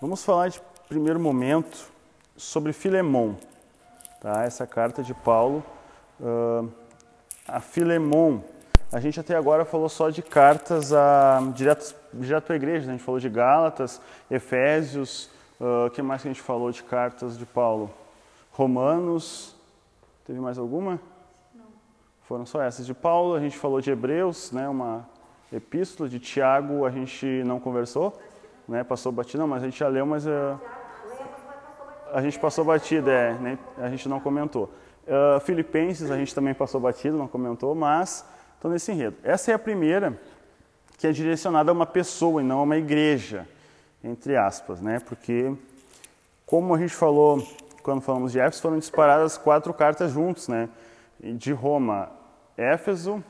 Vamos falar de primeiro momento sobre Filemon, tá? Essa carta de Paulo uh, a Filemon. A gente até agora falou só de cartas a, direto, direto à igreja, né? a gente falou de Gálatas, Efésios, o uh, que mais que a gente falou de cartas de Paulo? Romanos, teve mais alguma? Não. Foram só essas de Paulo, a gente falou de Hebreus, né? uma epístola, de Tiago a gente não conversou, né? passou batido, não, mas a gente já leu, mas uh, a gente passou batida, é, né? a gente não comentou. Uh, Filipenses a gente também passou batido, não comentou, mas Estou nesse enredo. Essa é a primeira que é direcionada a uma pessoa e não a uma igreja, entre aspas, né? Porque, como a gente falou quando falamos de Éfeso, foram disparadas quatro cartas juntos, né? De Roma, Éfeso,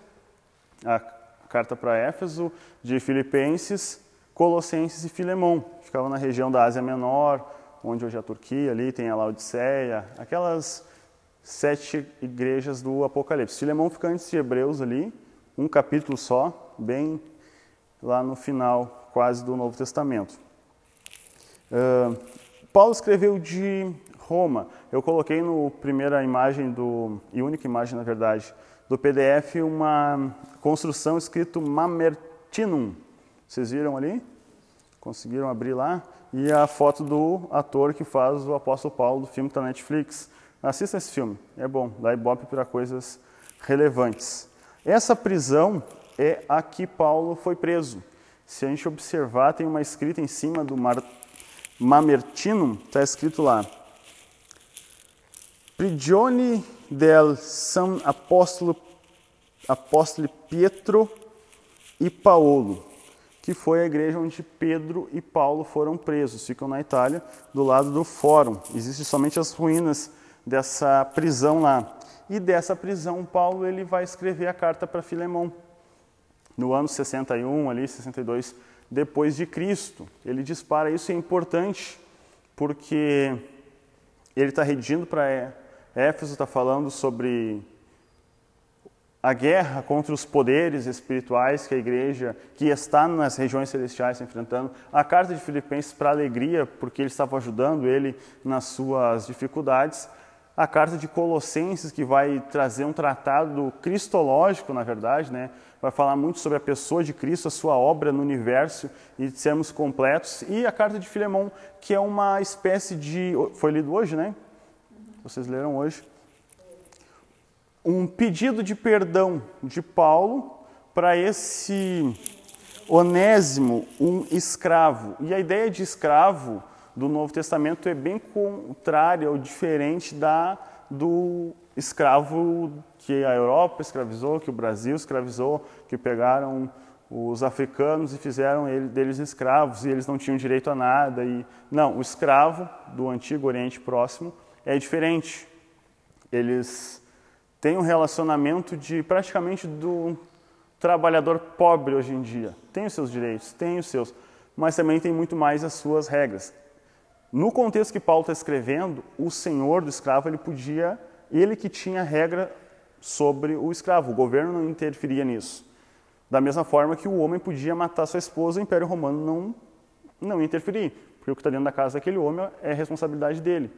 a carta para Éfeso, de Filipenses, Colossenses e Filemão. Ficava na região da Ásia Menor, onde hoje é a Turquia, ali tem a Laodiceia, aquelas sete igrejas do Apocalipse. Filemão fica antes de Hebreus ali, um capítulo só, bem lá no final quase do Novo Testamento. Uh, Paulo escreveu de Roma. Eu coloquei no primeira imagem do e única imagem na verdade do PDF uma construção escrito Mamertinum. Vocês viram ali? Conseguiram abrir lá? E a foto do ator que faz o apóstolo Paulo do filme está na Netflix. Assista esse filme, é bom, dá ibope para coisas relevantes. Essa prisão é a que Paulo foi preso. Se a gente observar, tem uma escrita em cima do Mar... Mamertinum, está escrito lá: Prigione del San Apóstolo, Apóstolo Pietro e Paulo, que foi a igreja onde Pedro e Paulo foram presos. Ficam na Itália, do lado do Fórum. Existem somente as ruínas dessa prisão lá. E dessa prisão, Paulo ele vai escrever a carta para Filemão. No ano 61, ali, 62 depois de Cristo. Ele dispara isso é importante porque ele está redigindo para Éfeso, está falando sobre a guerra contra os poderes espirituais que a igreja, que está nas regiões celestiais enfrentando. A carta de Filipenses para alegria, porque ele estava ajudando ele nas suas dificuldades a carta de Colossenses, que vai trazer um tratado cristológico, na verdade, né? vai falar muito sobre a pessoa de Cristo, a sua obra no universo e de sermos completos. E a carta de Filemão, que é uma espécie de. Foi lido hoje, né? Vocês leram hoje. Um pedido de perdão de Paulo para esse Onésimo, um escravo. E a ideia de escravo do Novo Testamento é bem contrária ou diferente da do escravo que a Europa escravizou, que o Brasil escravizou, que pegaram os africanos e fizeram ele, deles escravos e eles não tinham direito a nada. E não, o escravo do antigo Oriente Próximo é diferente. Eles têm um relacionamento de praticamente do trabalhador pobre hoje em dia. Tem os seus direitos, tem os seus, mas também tem muito mais as suas regras. No contexto que Paulo está escrevendo, o senhor do escravo ele podia, ele que tinha regra sobre o escravo, o governo não interferia nisso. Da mesma forma que o homem podia matar sua esposa, o Império Romano não não interferir, porque o que está dentro da casa daquele homem é responsabilidade dele.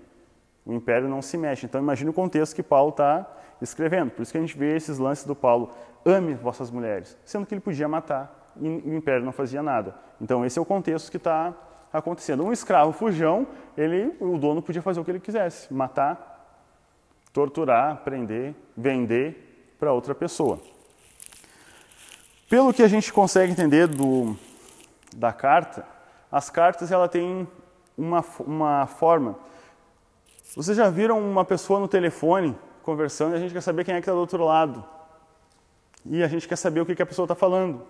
O império não se mexe. Então imagine o contexto que Paulo está escrevendo. Por isso que a gente vê esses lances do Paulo: ame vossas mulheres, sendo que ele podia matar e o império não fazia nada. Então esse é o contexto que está acontecendo. Um escravo fujão, ele, o dono podia fazer o que ele quisesse, matar, torturar, prender, vender para outra pessoa. Pelo que a gente consegue entender do, da carta, as cartas ela tem uma, uma forma. Vocês já viram uma pessoa no telefone conversando e a gente quer saber quem é que está do outro lado. E a gente quer saber o que, que a pessoa está falando.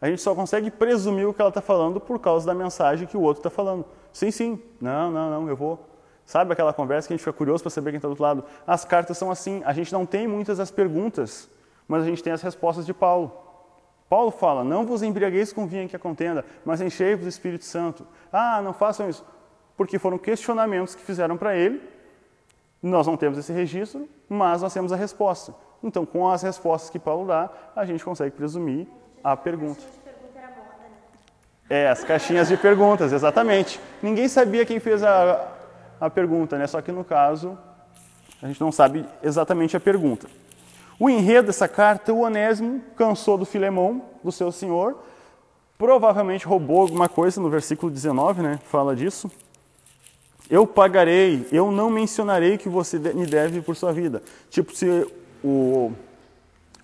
A gente só consegue presumir o que ela está falando por causa da mensagem que o outro está falando. Sim, sim. Não, não, não, eu vou. Sabe aquela conversa que a gente fica curioso para saber quem está do outro lado? As cartas são assim. A gente não tem muitas das perguntas, mas a gente tem as respostas de Paulo. Paulo fala: Não vos embriagueis com vinho que a contenda, mas enchei-vos do Espírito Santo. Ah, não façam isso. Porque foram questionamentos que fizeram para ele. Nós não temos esse registro, mas nós temos a resposta. Então, com as respostas que Paulo dá, a gente consegue presumir a pergunta. É, as caixinhas de perguntas, exatamente. Ninguém sabia quem fez a, a pergunta, né? Só que no caso, a gente não sabe exatamente a pergunta. O enredo dessa carta, o Onésimo cansou do Filemão, do seu senhor, provavelmente roubou alguma coisa, no versículo 19, né? Fala disso. Eu pagarei, eu não mencionarei que você me deve por sua vida. Tipo, se o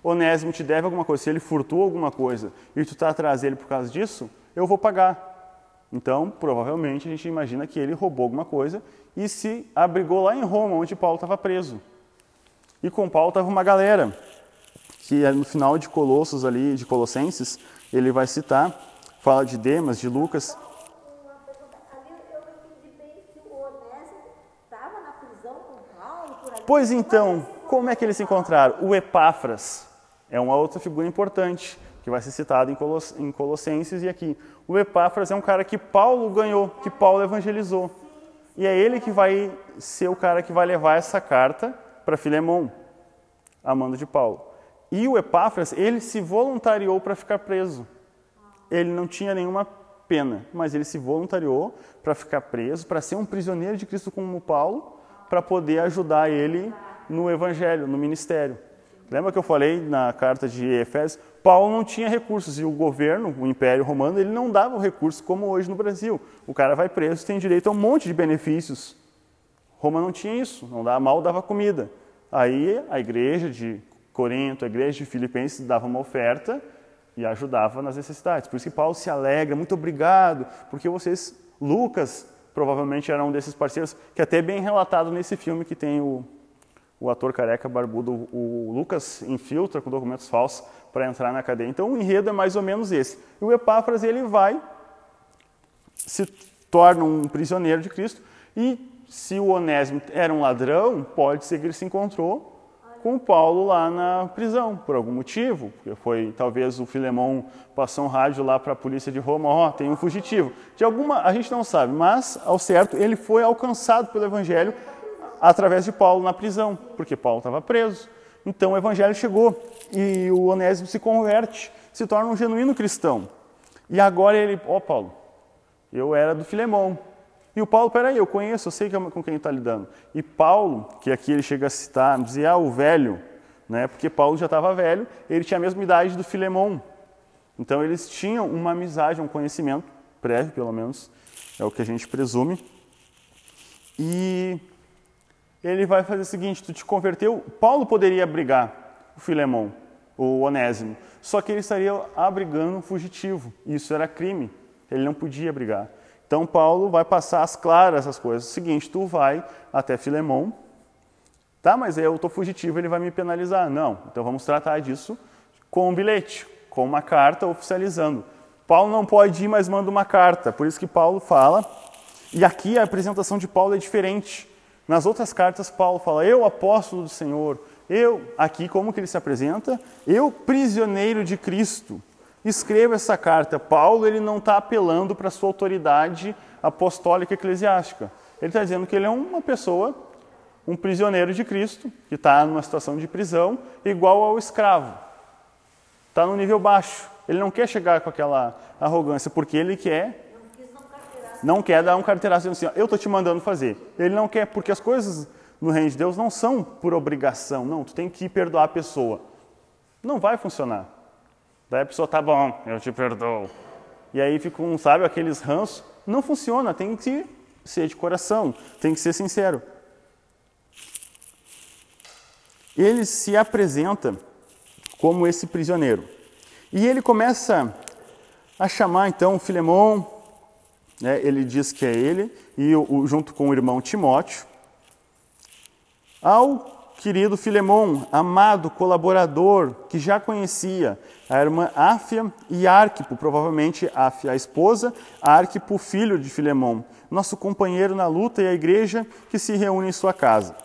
Onésimo te deve alguma coisa, se ele furtou alguma coisa e tu está atrás dele por causa disso, eu vou pagar. Então, provavelmente, a gente imagina que ele roubou alguma coisa e se abrigou lá em Roma, onde Paulo estava preso. E com Paulo estava uma galera, que no final de Colossos ali, de Colossenses, ele vai citar, fala de Demas, de Lucas. Pois então, como é que eles se encontraram? O Epáfras é uma outra figura importante que vai ser citado em Colossenses e aqui. O Epáfras é um cara que Paulo ganhou, que Paulo evangelizou. E é ele que vai ser o cara que vai levar essa carta para Filemão, amando de Paulo. E o Epáfras, ele se voluntariou para ficar preso. Ele não tinha nenhuma pena, mas ele se voluntariou para ficar preso, para ser um prisioneiro de Cristo como Paulo, para poder ajudar ele no evangelho, no ministério. Lembra que eu falei na carta de Efésios? Paulo não tinha recursos e o governo, o Império Romano, ele não dava o recurso como hoje no Brasil. O cara vai preso, tem direito a um monte de benefícios. Roma não tinha isso, não dava mal, dava comida. Aí a igreja de Corinto, a igreja de Filipenses dava uma oferta e ajudava nas necessidades. Por isso que Paulo se alegra, muito obrigado, porque vocês, Lucas, provavelmente era um desses parceiros, que é até bem relatado nesse filme que tem o o ator careca barbudo, o Lucas, infiltra com documentos falsos para entrar na cadeia. Então o enredo é mais ou menos esse. E o Epáfras ele vai, se torna um prisioneiro de Cristo e se o Onésimo era um ladrão, pode ser que ele se encontrou com o Paulo lá na prisão, por algum motivo, porque foi talvez o Filemão passou um rádio lá para a polícia de Roma, ó, oh, tem um fugitivo. De alguma, a gente não sabe, mas ao certo ele foi alcançado pelo evangelho através de Paulo na prisão, porque Paulo estava preso. Então o evangelho chegou e o Onésimo se converte, se torna um genuíno cristão. E agora ele, ó oh, Paulo, eu era do Filemão. E o Paulo, peraí, eu conheço, eu sei é com quem está lidando. E Paulo, que aqui ele chega a citar, dizia, ah, o velho, né? porque Paulo já estava velho, ele tinha a mesma idade do Filemão. Então eles tinham uma amizade, um conhecimento prévio, pelo menos, é o que a gente presume. E ele vai fazer o seguinte: tu te converteu. Paulo poderia abrigar o Filemão, o Onésimo, só que ele estaria abrigando um fugitivo. Isso era crime. Ele não podia abrigar. Então Paulo vai passar as claras as coisas. O seguinte: tu vai até Filemão, tá? Mas eu estou fugitivo, ele vai me penalizar. Não. Então vamos tratar disso com um bilhete, com uma carta oficializando. Paulo não pode ir, mas manda uma carta. Por isso que Paulo fala. E aqui a apresentação de Paulo é diferente. Nas outras cartas, Paulo fala: Eu, apóstolo do Senhor, eu, aqui como que ele se apresenta? Eu, prisioneiro de Cristo. Escreva essa carta. Paulo ele não está apelando para a sua autoridade apostólica eclesiástica. Ele está dizendo que ele é uma pessoa, um prisioneiro de Cristo, que está numa situação de prisão, igual ao escravo. Está no nível baixo. Ele não quer chegar com aquela arrogância, porque ele quer não quer dar um carteiraço assim, eu estou te mandando fazer. Ele não quer, porque as coisas no reino de Deus não são por obrigação, não, tu tem que perdoar a pessoa. Não vai funcionar. Daí a pessoa, tá bom, eu te perdoo. E aí fica um, sabe, aqueles ranços. Não funciona, tem que ser de coração, tem que ser sincero. Ele se apresenta como esse prisioneiro. E ele começa a chamar então Filemão, né, ele diz que é ele, e o, junto com o irmão Timóteo, ao querido Filemão, amado colaborador, que já conhecia a irmã Áfia e Arquipo, provavelmente Áfia a esposa, Arquipo filho de Filemão, nosso companheiro na luta e a igreja que se reúne em sua casa.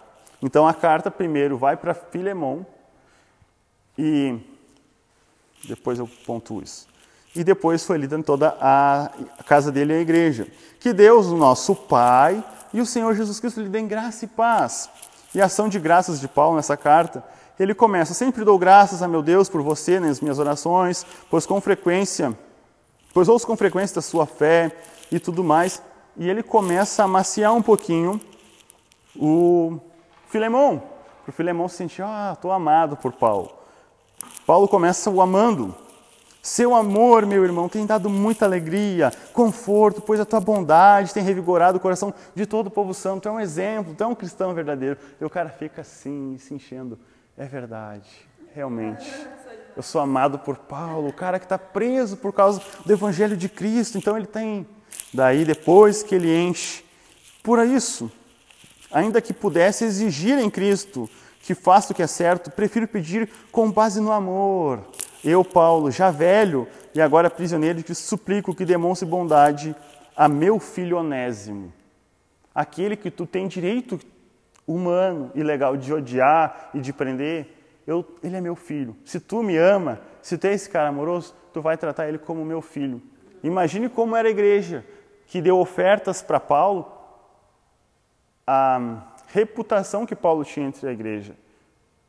Então a carta primeiro vai para Filemão e depois eu pontuo isso e depois foi lida em toda a casa dele e a igreja. Que Deus, o nosso Pai, e o Senhor Jesus Cristo lhe dêem graça e paz. E a ação de graças de Paulo nessa carta, ele começa: Sempre dou graças a meu Deus por você nas minhas orações, pois com frequência pois ouço com frequência da sua fé e tudo mais. E ele começa a maciar um pouquinho o Filemão, para o Filemão se sentir, ah, estou amado por Paulo. Paulo começa o amando. Seu amor, meu irmão, tem dado muita alegria, conforto, pois a tua bondade tem revigorado o coração de todo o povo santo. Tu é um exemplo, tu é um cristão verdadeiro. E o cara fica assim, se enchendo. É verdade, realmente. Eu sou amado por Paulo, o cara que está preso por causa do Evangelho de Cristo. Então ele tem. Daí, depois que ele enche por isso, ainda que pudesse exigir em Cristo que faça o que é certo, prefiro pedir com base no amor. Eu, Paulo, já velho e agora prisioneiro, te suplico que demonstre bondade a meu filho Onésimo, aquele que tu tem direito humano e legal de odiar e de prender. Eu, ele é meu filho. Se tu me ama, se tu é esse cara amoroso, tu vai tratar ele como meu filho. Imagine como era a igreja que deu ofertas para Paulo a reputação que Paulo tinha entre a igreja.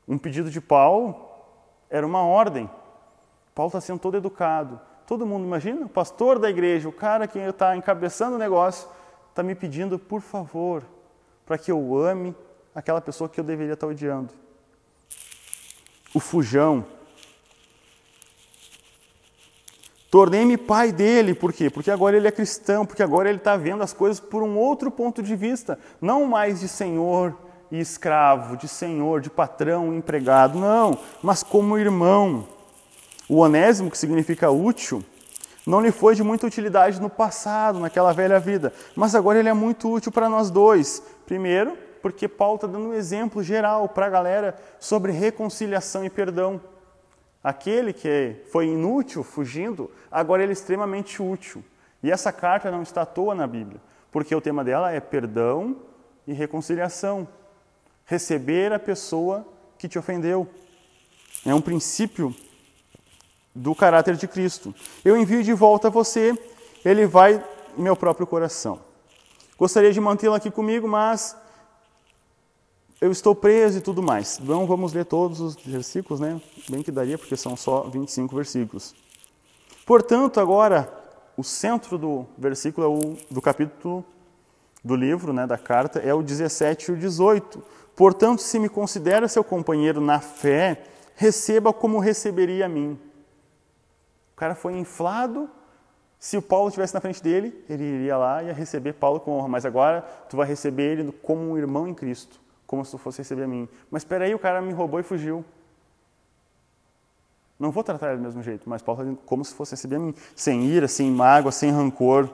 Um pedido de Paulo era uma ordem. Paulo está sendo todo educado. Todo mundo, imagina, o pastor da igreja, o cara que está encabeçando o negócio, está me pedindo, por favor, para que eu ame aquela pessoa que eu deveria estar tá odiando. O fujão, Tornei-me pai dele, por quê? Porque agora ele é cristão, porque agora ele está vendo as coisas por um outro ponto de vista, não mais de senhor e escravo, de senhor, de patrão empregado, não, mas como irmão. O onésimo, que significa útil, não lhe foi de muita utilidade no passado, naquela velha vida, mas agora ele é muito útil para nós dois. Primeiro, porque Paulo está dando um exemplo geral para a galera sobre reconciliação e perdão. Aquele que foi inútil fugindo, agora ele é extremamente útil. E essa carta não está à toa na Bíblia, porque o tema dela é perdão e reconciliação. Receber a pessoa que te ofendeu. É um princípio do caráter de Cristo. Eu envio de volta a você, ele vai em meu próprio coração. Gostaria de mantê-lo aqui comigo, mas eu estou preso e tudo mais. Não vamos ler todos os versículos, né? Bem que daria, porque são só 25 versículos. Portanto, agora, o centro do versículo é do capítulo do livro, né, da carta, é o 17 e o 18. Portanto, se me considera seu companheiro na fé, receba como receberia a mim. O cara foi inflado. Se o Paulo estivesse na frente dele, ele iria lá e ia receber Paulo com honra. Mas agora, tu vai receber ele como um irmão em Cristo como se tu fosse receber a mim. Mas espera aí, o cara me roubou e fugiu. Não vou tratar ele do mesmo jeito, mas Paulo está como se fosse receber a mim, sem ira, sem mágoa, sem rancor.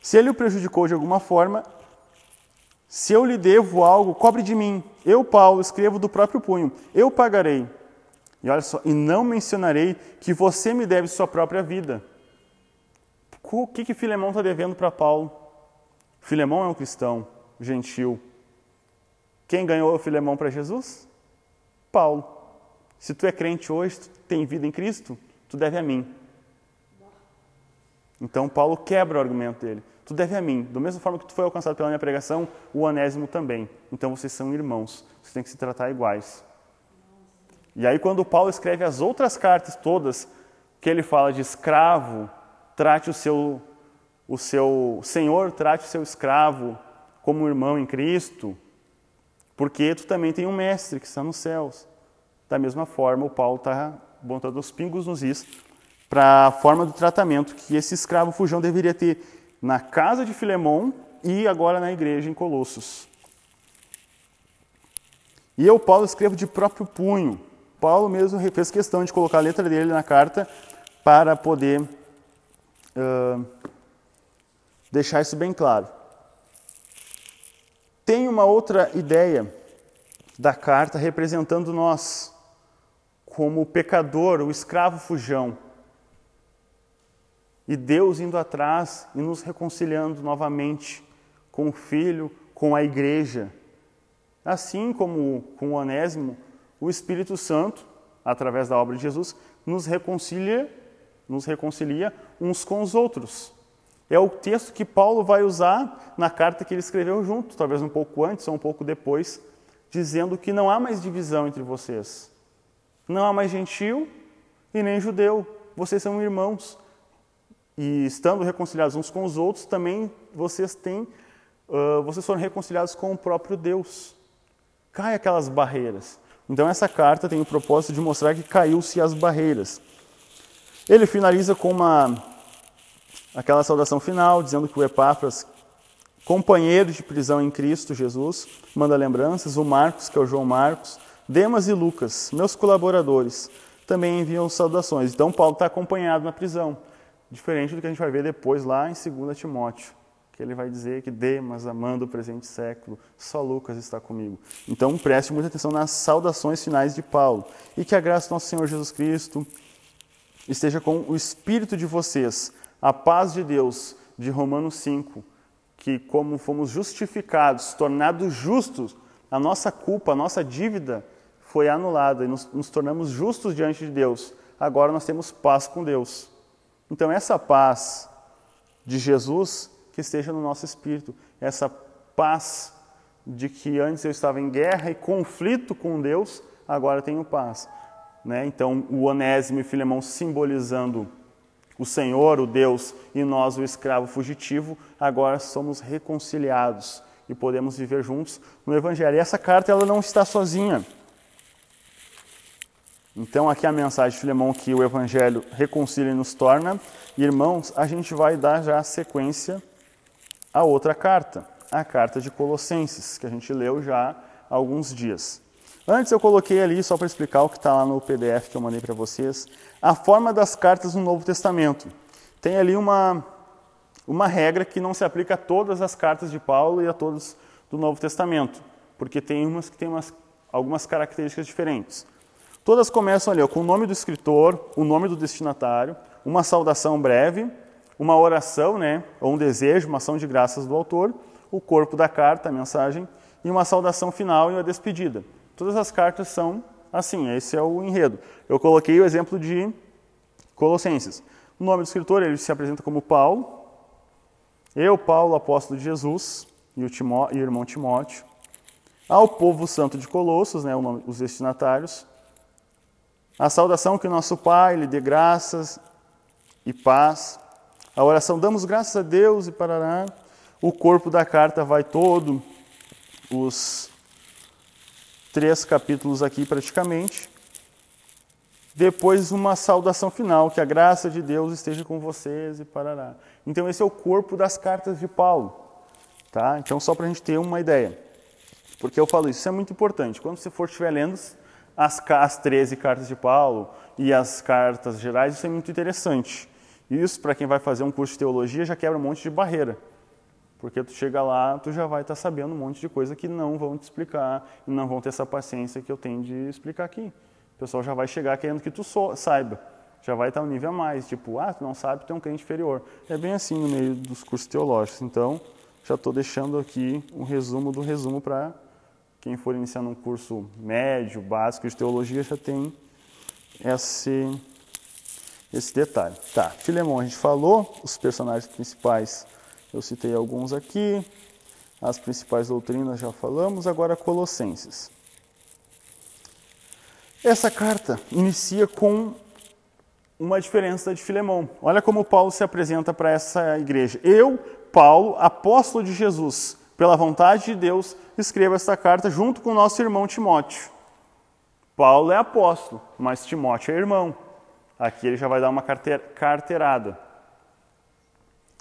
Se ele o prejudicou de alguma forma, se eu lhe devo algo, cobre de mim. Eu, Paulo, escrevo do próprio punho. Eu pagarei. E olha só, e não mencionarei que você me deve sua própria vida. O que que Filemão está devendo para Paulo? Filemão é um cristão gentil, quem ganhou Filemão para Jesus? Paulo. Se tu é crente hoje, tu tem vida em Cristo, tu deve a mim. Então Paulo quebra o argumento dele. Tu deve a mim. Da mesma forma que tu foi alcançado pela minha pregação, o Onésimo também. Então vocês são irmãos. Vocês têm que se tratar iguais. E aí quando Paulo escreve as outras cartas todas, que ele fala de escravo, trate o seu o seu senhor, trate o seu escravo como irmão em Cristo. Porque tu também tem um mestre que está nos céus. Da mesma forma, o Paulo está botando os pingos nos is para a forma do tratamento que esse escravo fujão deveria ter na casa de Filemão e agora na igreja em Colossos. E eu, Paulo, escrevo de próprio punho. Paulo mesmo fez questão de colocar a letra dele na carta para poder uh, deixar isso bem claro. Tem uma outra ideia da carta representando nós, como o pecador, o escravo fujão. E Deus indo atrás e nos reconciliando novamente com o Filho, com a igreja. Assim como com o Onésimo, o Espírito Santo, através da obra de Jesus, nos reconcilia, nos reconcilia uns com os outros. É o texto que Paulo vai usar na carta que ele escreveu junto, talvez um pouco antes ou um pouco depois, dizendo que não há mais divisão entre vocês. Não há mais gentil e nem judeu. Vocês são irmãos. e estando reconciliados uns com os outros, também vocês têm, uh, vocês foram reconciliados com o próprio Deus. Cai aquelas barreiras. Então essa carta tem o propósito de mostrar que caiu-se as barreiras. Ele finaliza com uma aquela saudação final, dizendo que o Epáfras, companheiro de prisão em Cristo Jesus, manda lembranças, o Marcos, que é o João Marcos, Demas e Lucas, meus colaboradores, também enviam saudações. Então Paulo está acompanhado na prisão, diferente do que a gente vai ver depois lá em 2 Timóteo, que ele vai dizer que Demas, amando o presente século, só Lucas está comigo. Então preste muita atenção nas saudações finais de Paulo. E que a graça do nosso Senhor Jesus Cristo esteja com o espírito de vocês. A paz de Deus, de Romanos 5, que como fomos justificados, tornados justos, a nossa culpa, a nossa dívida foi anulada e nos, nos tornamos justos diante de Deus. Agora nós temos paz com Deus. Então, essa paz de Jesus que esteja no nosso espírito, essa paz de que antes eu estava em guerra e conflito com Deus, agora tenho paz. Né? Então, o Onésimo e Filemão simbolizando o Senhor, o Deus, e nós, o escravo fugitivo, agora somos reconciliados e podemos viver juntos no Evangelho. E essa carta ela não está sozinha. Então, aqui a mensagem de Filemão que o Evangelho reconcilia e nos torna. Irmãos, a gente vai dar já a sequência à outra carta, a carta de Colossenses, que a gente leu já há alguns dias. Antes eu coloquei ali, só para explicar o que está lá no PDF que eu mandei para vocês, a forma das cartas no Novo Testamento. Tem ali uma, uma regra que não se aplica a todas as cartas de Paulo e a todas do Novo Testamento, porque tem umas que têm umas, algumas características diferentes. Todas começam ali ó, com o nome do escritor, o nome do destinatário, uma saudação breve, uma oração, né, ou um desejo, uma ação de graças do autor, o corpo da carta, a mensagem, e uma saudação final e uma despedida. Todas as cartas são assim, esse é o enredo. Eu coloquei o exemplo de Colossenses. O nome do escritor, ele se apresenta como Paulo. Eu, Paulo, apóstolo de Jesus, e o, Timó, e o irmão Timóteo. Ao povo santo de Colossos, né, os destinatários, a saudação que o nosso Pai lhe dê graças e paz. A oração, damos graças a Deus e parará. O corpo da carta vai todo, os três capítulos aqui praticamente. Depois uma saudação final, que a graça de Deus esteja com vocês e parará. Então esse é o corpo das cartas de Paulo. Tá? Então só para a gente ter uma ideia. Porque eu falo isso, isso é muito importante. Quando você for estiver lendo as, as 13 cartas de Paulo e as cartas gerais, isso é muito interessante. Isso, para quem vai fazer um curso de teologia, já quebra um monte de barreira. Porque tu chega lá, tu já vai estar tá sabendo um monte de coisa que não vão te explicar e não vão ter essa paciência que eu tenho de explicar aqui. O pessoal já vai chegar querendo que tu so, saiba. Já vai estar tá um nível a mais, tipo, ah, tu não sabe, tu é um crente inferior. É bem assim no meio dos cursos teológicos. Então, já estou deixando aqui um resumo do resumo para quem for iniciando um curso médio, básico de teologia já tem esse, esse detalhe. Tá, Filemão, a gente falou, os personagens principais, eu citei alguns aqui, as principais doutrinas já falamos, agora Colossenses. Essa carta inicia com uma diferença de Filemão. Olha como Paulo se apresenta para essa igreja. Eu, Paulo, apóstolo de Jesus, pela vontade de Deus, escreva esta carta junto com nosso irmão Timóteo. Paulo é apóstolo, mas Timóteo é irmão. Aqui ele já vai dar uma carteirada.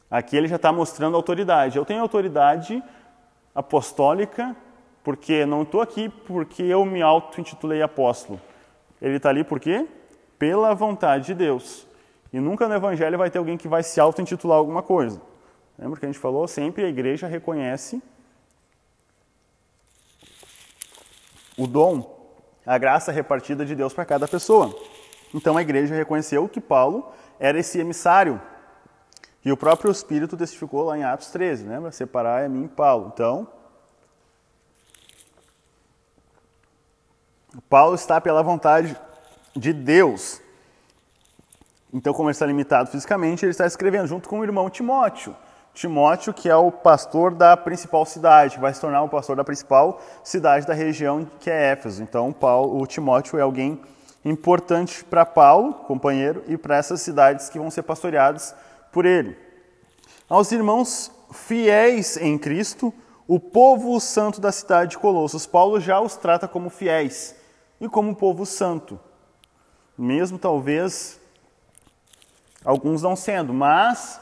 Aqui ele já está mostrando autoridade. Eu tenho autoridade apostólica porque não estou aqui porque eu me auto-intitulei apóstolo. Ele está ali por quê? Pela vontade de Deus. E nunca no Evangelho vai ter alguém que vai se auto-intitular alguma coisa. Lembra que a gente falou? Sempre a igreja reconhece o dom, a graça repartida de Deus para cada pessoa. Então a igreja reconheceu que Paulo era esse emissário. E o próprio Espírito testificou lá em Atos 13, lembra? Separar é mim e Paulo. Então, Paulo está pela vontade de Deus. Então, como ele está limitado fisicamente, ele está escrevendo junto com o irmão Timóteo. Timóteo, que é o pastor da principal cidade, vai se tornar o pastor da principal cidade da região, que é Éfeso. Então, Paulo, o Timóteo é alguém importante para Paulo, companheiro, e para essas cidades que vão ser pastoreadas por ele. Aos irmãos fiéis em Cristo, o povo santo da cidade de Colossos. Paulo já os trata como fiéis e como povo santo. Mesmo talvez alguns não sendo, mas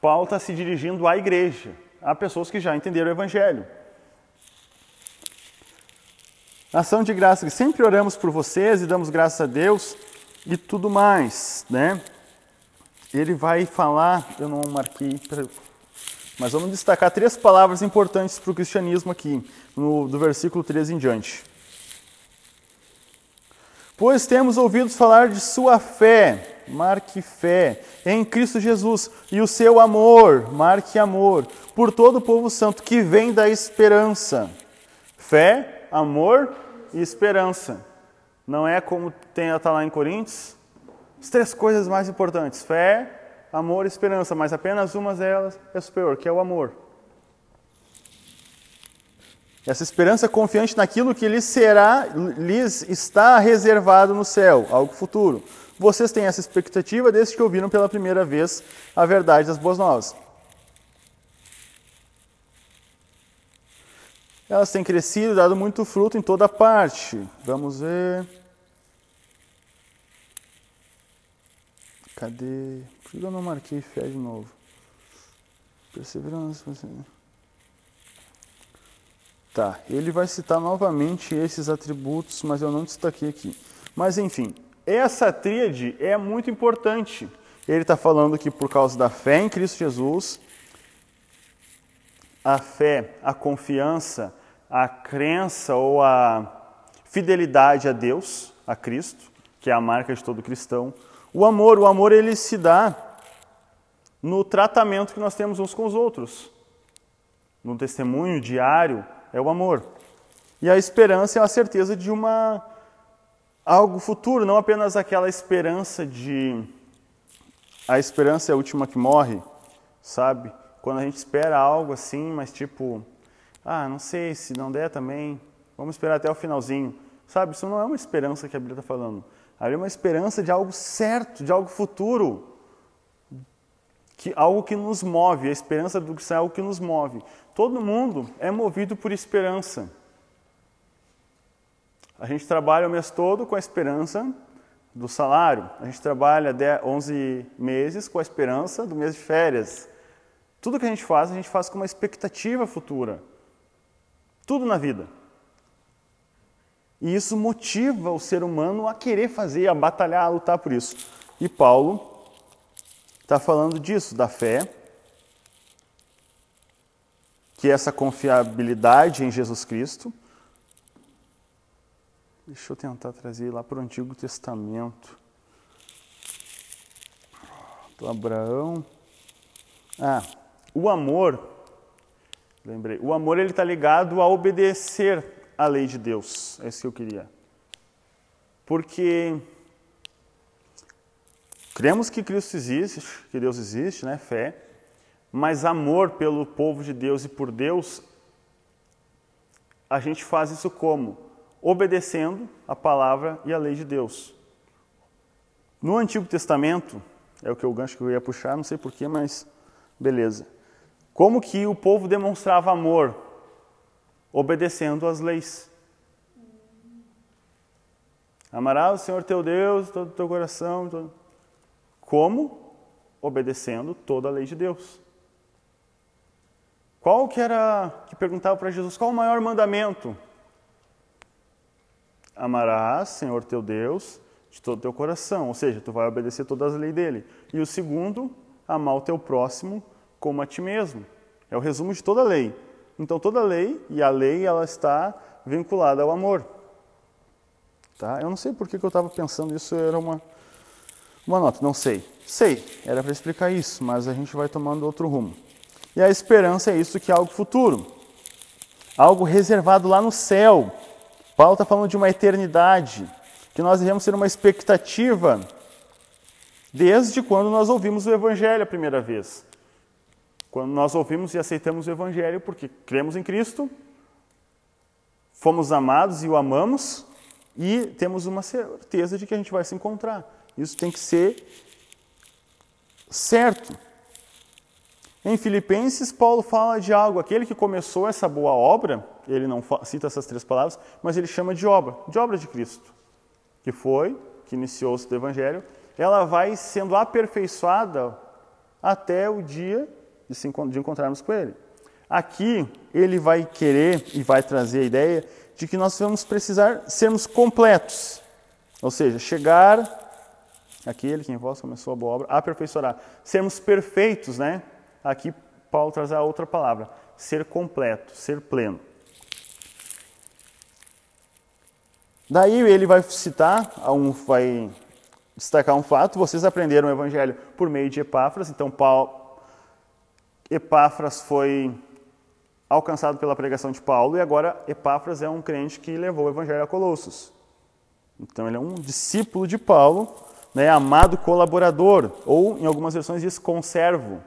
Paulo está se dirigindo à igreja, a pessoas que já entenderam o Evangelho. Ação de graça, sempre oramos por vocês e damos graças a Deus e tudo mais, né? Ele vai falar, eu não marquei, mas vamos destacar três palavras importantes para o cristianismo aqui, no, do versículo 13 em diante. Pois temos ouvido falar de sua fé, marque fé, em Cristo Jesus, e o seu amor, marque amor, por todo o povo santo que vem da esperança. Fé, amor e esperança. Não é como tem está lá em Coríntios? As três coisas mais importantes: fé, amor e esperança, mas apenas uma delas é superior, que é o amor. Essa esperança confiante naquilo que lhes será, lhes está reservado no céu, algo futuro. Vocês têm essa expectativa desde que ouviram pela primeira vez a verdade das boas novas. Elas têm crescido, dado muito fruto em toda parte. Vamos ver. Cadê? Por que eu não marquei fé de novo? Perseverança. Tá, ele vai citar novamente esses atributos, mas eu não destaquei aqui. Mas enfim, essa tríade é muito importante. Ele está falando que por causa da fé em Cristo Jesus, a fé, a confiança, a crença ou a fidelidade a Deus, a Cristo, que é a marca de todo cristão. O amor, o amor ele se dá no tratamento que nós temos uns com os outros. No testemunho diário, é o amor. E a esperança é a certeza de uma algo futuro, não apenas aquela esperança de a esperança é a última que morre, sabe? Quando a gente espera algo assim, mas tipo, ah, não sei se não der também, vamos esperar até o finalzinho. Sabe, isso não é uma esperança que a Bíblia está falando. Ali é uma esperança de algo certo, de algo futuro. Que, algo que nos move, a esperança do que é algo que nos move. Todo mundo é movido por esperança. A gente trabalha o mês todo com a esperança do salário. A gente trabalha 11 meses com a esperança do mês de férias. Tudo que a gente faz, a gente faz com uma expectativa futura. Tudo na vida. E isso motiva o ser humano a querer fazer, a batalhar, a lutar por isso. E Paulo está falando disso, da fé, que é essa confiabilidade em Jesus Cristo. Deixa eu tentar trazer lá para o Antigo Testamento. Do Abraão. Ah, o amor, lembrei, o amor ele está ligado a obedecer a lei de Deus. É isso que eu queria. Porque cremos que Cristo existe, que Deus existe, né? Fé mas amor pelo povo de Deus e por Deus, a gente faz isso como? Obedecendo a palavra e a lei de Deus. No Antigo Testamento, é o que eu gancho que eu ia puxar, não sei porquê, mas beleza. Como que o povo demonstrava amor? Obedecendo às leis. Amarás o Senhor teu Deus, todo o teu coração. Todo... Como? Obedecendo toda a lei de Deus. Qual que era, que perguntava para Jesus, qual o maior mandamento? Amarás, Senhor teu Deus, de todo o teu coração, ou seja, tu vai obedecer todas as leis dele. E o segundo, amar o teu próximo como a ti mesmo. É o resumo de toda a lei. Então toda a lei, e a lei ela está vinculada ao amor. Tá? Eu não sei por que, que eu estava pensando isso era uma, uma nota, não sei. Sei, era para explicar isso, mas a gente vai tomando outro rumo. E a esperança é isso que é algo futuro, algo reservado lá no céu. Paulo está falando de uma eternidade, que nós devemos ter uma expectativa desde quando nós ouvimos o Evangelho a primeira vez. Quando nós ouvimos e aceitamos o Evangelho porque cremos em Cristo, fomos amados e o amamos e temos uma certeza de que a gente vai se encontrar. Isso tem que ser certo. Em Filipenses, Paulo fala de algo, aquele que começou essa boa obra, ele não cita essas três palavras, mas ele chama de obra, de obra de Cristo, que foi, que iniciou-se do Evangelho, ela vai sendo aperfeiçoada até o dia de, se, de encontrarmos com Ele. Aqui, ele vai querer e vai trazer a ideia de que nós vamos precisar sermos completos, ou seja, chegar aquele que em vós começou a boa obra, aperfeiçoará. Sermos perfeitos, né? Aqui Paulo traz a outra palavra, ser completo, ser pleno. Daí ele vai citar, um, vai destacar um fato, vocês aprenderam o evangelho por meio de Epáfras, então Paulo, Epáfras foi alcançado pela pregação de Paulo e agora Epáfras é um crente que levou o evangelho a Colossos. Então ele é um discípulo de Paulo, né, amado colaborador, ou em algumas versões diz conservo.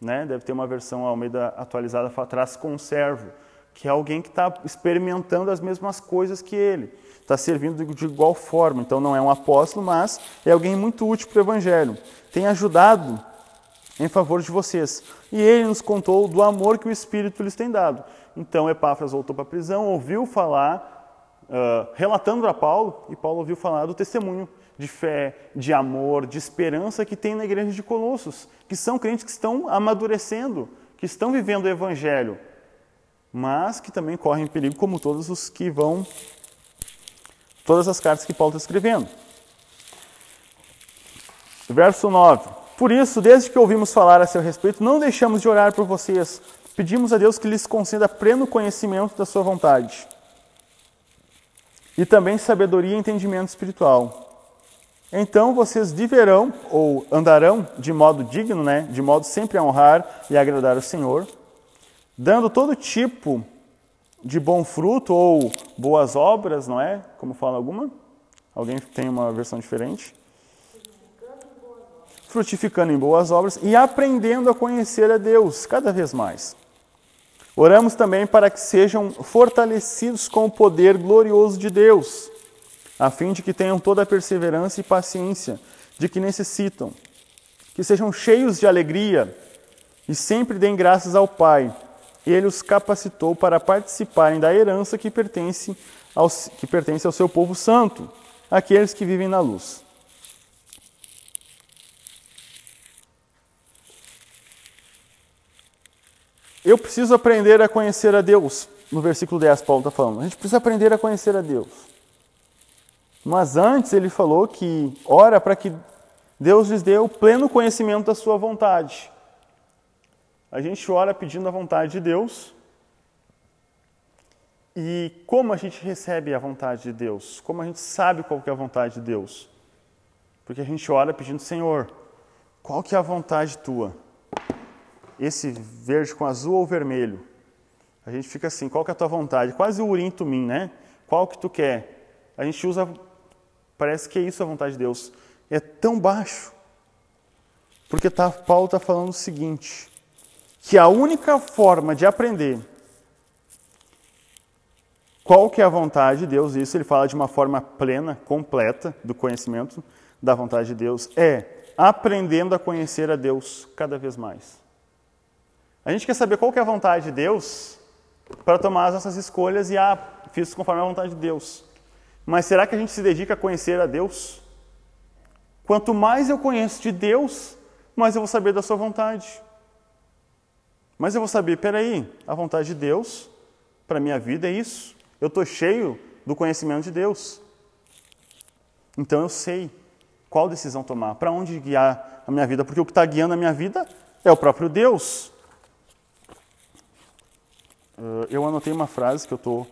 Né? Deve ter uma versão Almeida atualizada atrás conservo, que é alguém que está experimentando as mesmas coisas que ele, está servindo de igual forma. Então não é um apóstolo, mas é alguém muito útil para o evangelho. Tem ajudado em favor de vocês. E ele nos contou do amor que o Espírito lhes tem dado. Então Epáfras voltou para a prisão, ouviu falar, uh, relatando a Paulo, e Paulo ouviu falar do testemunho de fé, de amor, de esperança que tem na igreja de Colossos, que são crentes que estão amadurecendo, que estão vivendo o evangelho, mas que também correm perigo, como todos os que vão, todas as cartas que Paulo está escrevendo. Verso 9: Por isso, desde que ouvimos falar a seu respeito, não deixamos de orar por vocês. Pedimos a Deus que lhes conceda pleno conhecimento da sua vontade e também sabedoria e entendimento espiritual então vocês viverão ou andarão de modo digno, né, de modo sempre a honrar e agradar o Senhor, dando todo tipo de bom fruto ou boas obras, não é? Como fala alguma? Alguém tem uma versão diferente? Frutificando em boas obras e aprendendo a conhecer a Deus cada vez mais. Oramos também para que sejam fortalecidos com o poder glorioso de Deus a fim de que tenham toda a perseverança e paciência de que necessitam, que sejam cheios de alegria e sempre deem graças ao Pai. Ele os capacitou para participarem da herança que pertence ao, que pertence ao seu povo santo, aqueles que vivem na luz. Eu preciso aprender a conhecer a Deus. No versículo 10, Paulo está falando. A gente precisa aprender a conhecer a Deus. Mas antes ele falou que ora para que Deus lhes dê o pleno conhecimento da sua vontade. A gente ora pedindo a vontade de Deus. E como a gente recebe a vontade de Deus? Como a gente sabe qual que é a vontade de Deus? Porque a gente ora pedindo, Senhor, qual que é a vontade tua? Esse verde com azul ou vermelho? A gente fica assim, qual que é a tua vontade? Quase o urim tumim, né? Qual que tu quer? A gente usa Parece que é isso a vontade de Deus. É tão baixo. Porque tá, Paulo está falando o seguinte: que a única forma de aprender qual que é a vontade de Deus, isso ele fala de uma forma plena, completa do conhecimento da vontade de Deus, é aprendendo a conhecer a Deus cada vez mais. A gente quer saber qual que é a vontade de Deus para tomar as nossas escolhas e ah, fiz conforme a vontade de Deus. Mas será que a gente se dedica a conhecer a Deus? Quanto mais eu conheço de Deus, mais eu vou saber da Sua vontade. Mas eu vou saber, peraí, a vontade de Deus para a minha vida é isso. Eu estou cheio do conhecimento de Deus. Então eu sei qual decisão tomar, para onde guiar a minha vida, porque o que está guiando a minha vida é o próprio Deus. Eu anotei uma frase que eu estou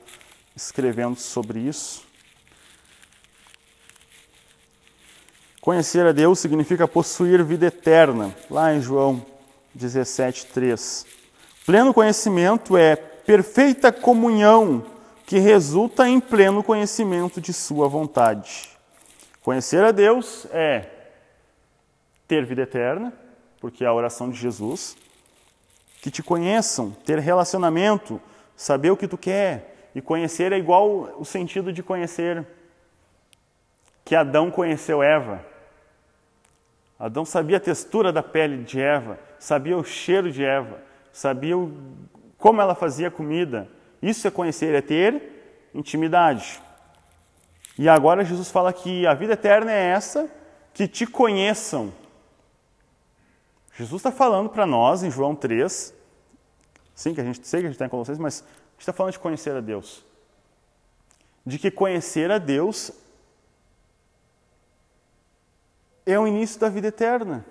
escrevendo sobre isso. Conhecer a Deus significa possuir vida eterna, lá em João 17, 3. Pleno conhecimento é perfeita comunhão que resulta em pleno conhecimento de Sua vontade. Conhecer a Deus é ter vida eterna, porque é a oração de Jesus, que te conheçam, ter relacionamento, saber o que tu quer, e conhecer é igual o sentido de conhecer que Adão conheceu Eva. Adão sabia a textura da pele de Eva, sabia o cheiro de Eva, sabia o, como ela fazia comida. Isso é conhecer, é ter intimidade. E agora Jesus fala que a vida eterna é essa, que te conheçam. Jesus está falando para nós em João 3, sim, que a gente sei que a gente está em Colossenses, mas a gente está falando de conhecer a Deus. De que conhecer a Deus é o início da vida eterna.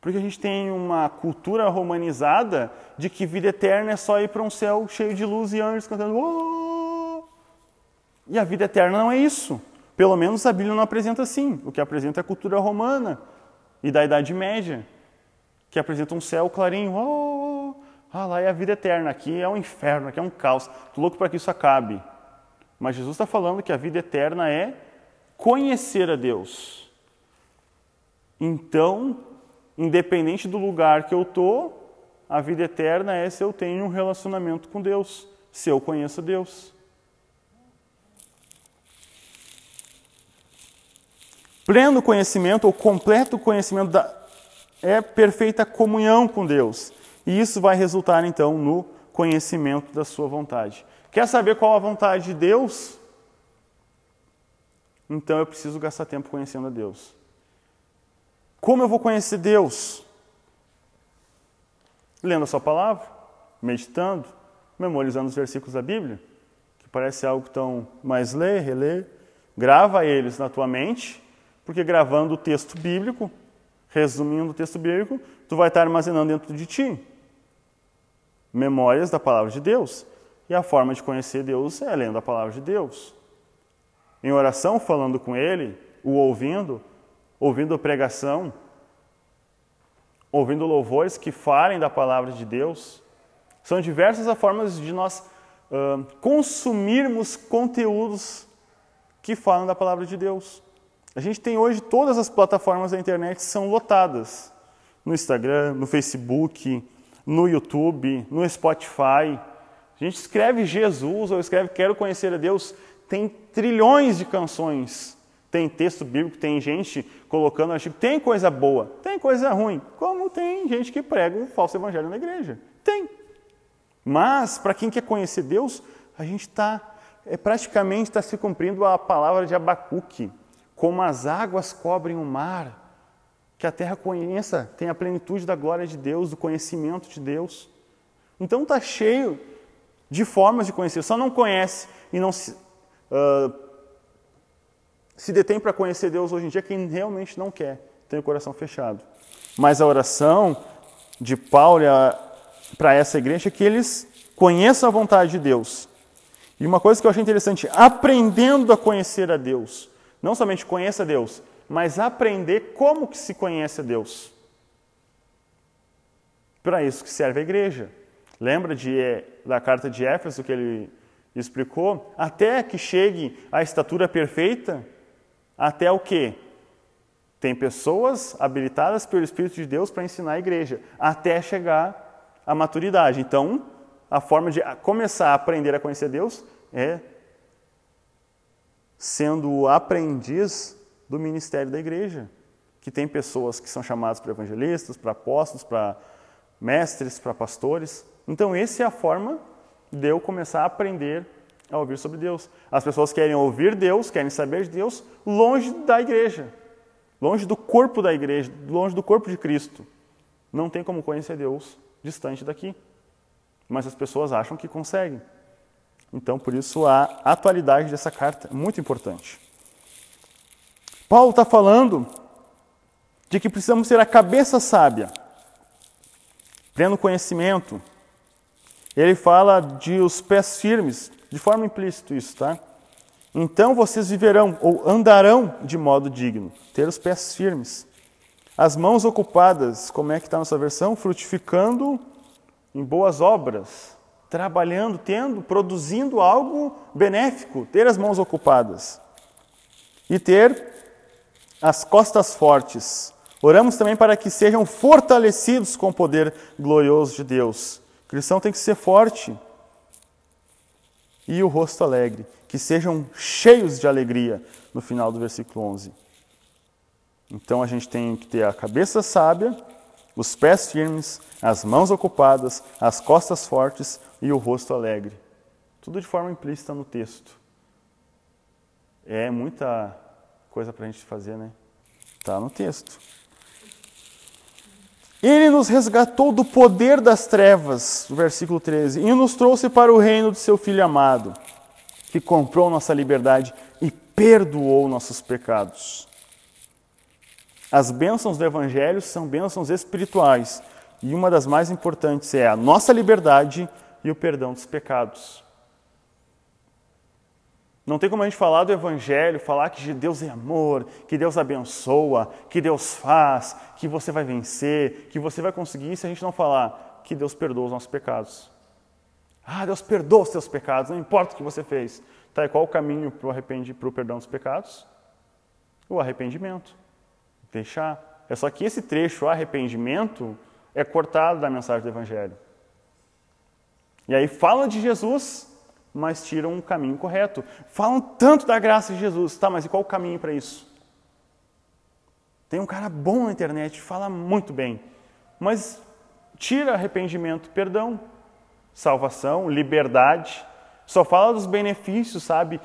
Porque a gente tem uma cultura romanizada de que vida eterna é só ir para um céu cheio de luz e anjos cantando. Oh! E a vida eterna não é isso. Pelo menos a Bíblia não apresenta assim. O que apresenta é a cultura romana e da Idade Média, que apresenta um céu clarinho. Oh! Ah, lá é a vida eterna. Aqui é um inferno, aqui é um caos. Estou louco para que isso acabe. Mas Jesus está falando que a vida eterna é conhecer a Deus. Então, independente do lugar que eu estou, a vida eterna é se eu tenho um relacionamento com Deus, se eu conheço Deus. Pleno conhecimento ou completo conhecimento da, é perfeita comunhão com Deus. E isso vai resultar então no conhecimento da sua vontade. Quer saber qual a vontade de Deus? Então eu preciso gastar tempo conhecendo a Deus. Como eu vou conhecer Deus? Lendo a Sua palavra, meditando, memorizando os versículos da Bíblia, que parece algo tão mais ler, reler. Grava eles na tua mente, porque gravando o texto bíblico, resumindo o texto bíblico, tu vai estar armazenando dentro de ti memórias da palavra de Deus. E a forma de conhecer Deus é lendo a palavra de Deus. Em oração, falando com Ele, o ouvindo, ouvindo pregação, ouvindo louvores que falem da palavra de Deus. São diversas as formas de nós uh, consumirmos conteúdos que falam da palavra de Deus. A gente tem hoje todas as plataformas da internet são lotadas. No Instagram, no Facebook, no YouTube, no Spotify. A gente escreve Jesus ou escreve Quero conhecer a Deus, tem trilhões de canções tem texto bíblico, tem gente colocando artigo. Tem coisa boa, tem coisa ruim. Como tem gente que prega o falso evangelho na igreja. Tem. Mas, para quem quer conhecer Deus, a gente está, é, praticamente está se cumprindo a palavra de Abacuque. Como as águas cobrem o mar, que a terra conheça, tenha a plenitude da glória de Deus, do conhecimento de Deus. Então está cheio de formas de conhecer. Só não conhece e não se, uh, se detém para conhecer Deus hoje em dia quem realmente não quer, tem o coração fechado. Mas a oração de Paulo para essa igreja é que eles conheçam a vontade de Deus. E uma coisa que eu achei interessante, aprendendo a conhecer a Deus. Não somente conheça Deus, mas aprender como que se conhece Deus. Para isso que serve a igreja. Lembra de, eh, da carta de Éfeso que ele explicou? Até que chegue à estatura perfeita, até o quê? Tem pessoas habilitadas pelo Espírito de Deus para ensinar a igreja, até chegar à maturidade. Então, a forma de começar a aprender a conhecer Deus é sendo o aprendiz do ministério da igreja. Que tem pessoas que são chamadas para evangelistas, para apóstolos, para mestres, para pastores. Então, essa é a forma de eu começar a aprender a ouvir sobre Deus. As pessoas querem ouvir Deus, querem saber de Deus longe da igreja, longe do corpo da igreja, longe do corpo de Cristo. Não tem como conhecer Deus distante daqui. Mas as pessoas acham que conseguem. Então, por isso, a atualidade dessa carta é muito importante. Paulo está falando de que precisamos ser a cabeça sábia, pleno conhecimento. Ele fala de os pés firmes, de forma implícita isso, tá? Então vocês viverão ou andarão de modo digno, ter os pés firmes. As mãos ocupadas, como é que está na sua versão? Frutificando em boas obras, trabalhando, tendo, produzindo algo benéfico, ter as mãos ocupadas. E ter as costas fortes. Oramos também para que sejam fortalecidos com o poder glorioso de Deus. O cristão tem que ser forte, e o rosto alegre, que sejam cheios de alegria, no final do versículo 11. Então a gente tem que ter a cabeça sábia, os pés firmes, as mãos ocupadas, as costas fortes e o rosto alegre. Tudo de forma implícita no texto. É muita coisa para a gente fazer, né? Está no texto. Ele nos resgatou do poder das trevas, versículo 13, e nos trouxe para o reino de seu Filho amado, que comprou nossa liberdade e perdoou nossos pecados. As bênçãos do Evangelho são bênçãos espirituais, e uma das mais importantes é a nossa liberdade e o perdão dos pecados. Não tem como a gente falar do Evangelho, falar que Deus é amor, que Deus abençoa, que Deus faz, que você vai vencer, que você vai conseguir, se a gente não falar que Deus perdoa os nossos pecados. Ah, Deus perdoa os seus pecados, não importa o que você fez. Tá, e qual o caminho para o perdão dos pecados? O arrependimento. Deixar. É só que esse trecho, o arrependimento, é cortado da mensagem do Evangelho. E aí fala de Jesus, mas tiram um caminho correto. Falam tanto da graça de Jesus, tá, mas e qual o caminho para isso? Tem um cara bom na internet, fala muito bem, mas tira arrependimento, perdão, salvação, liberdade, só fala dos benefícios, sabe,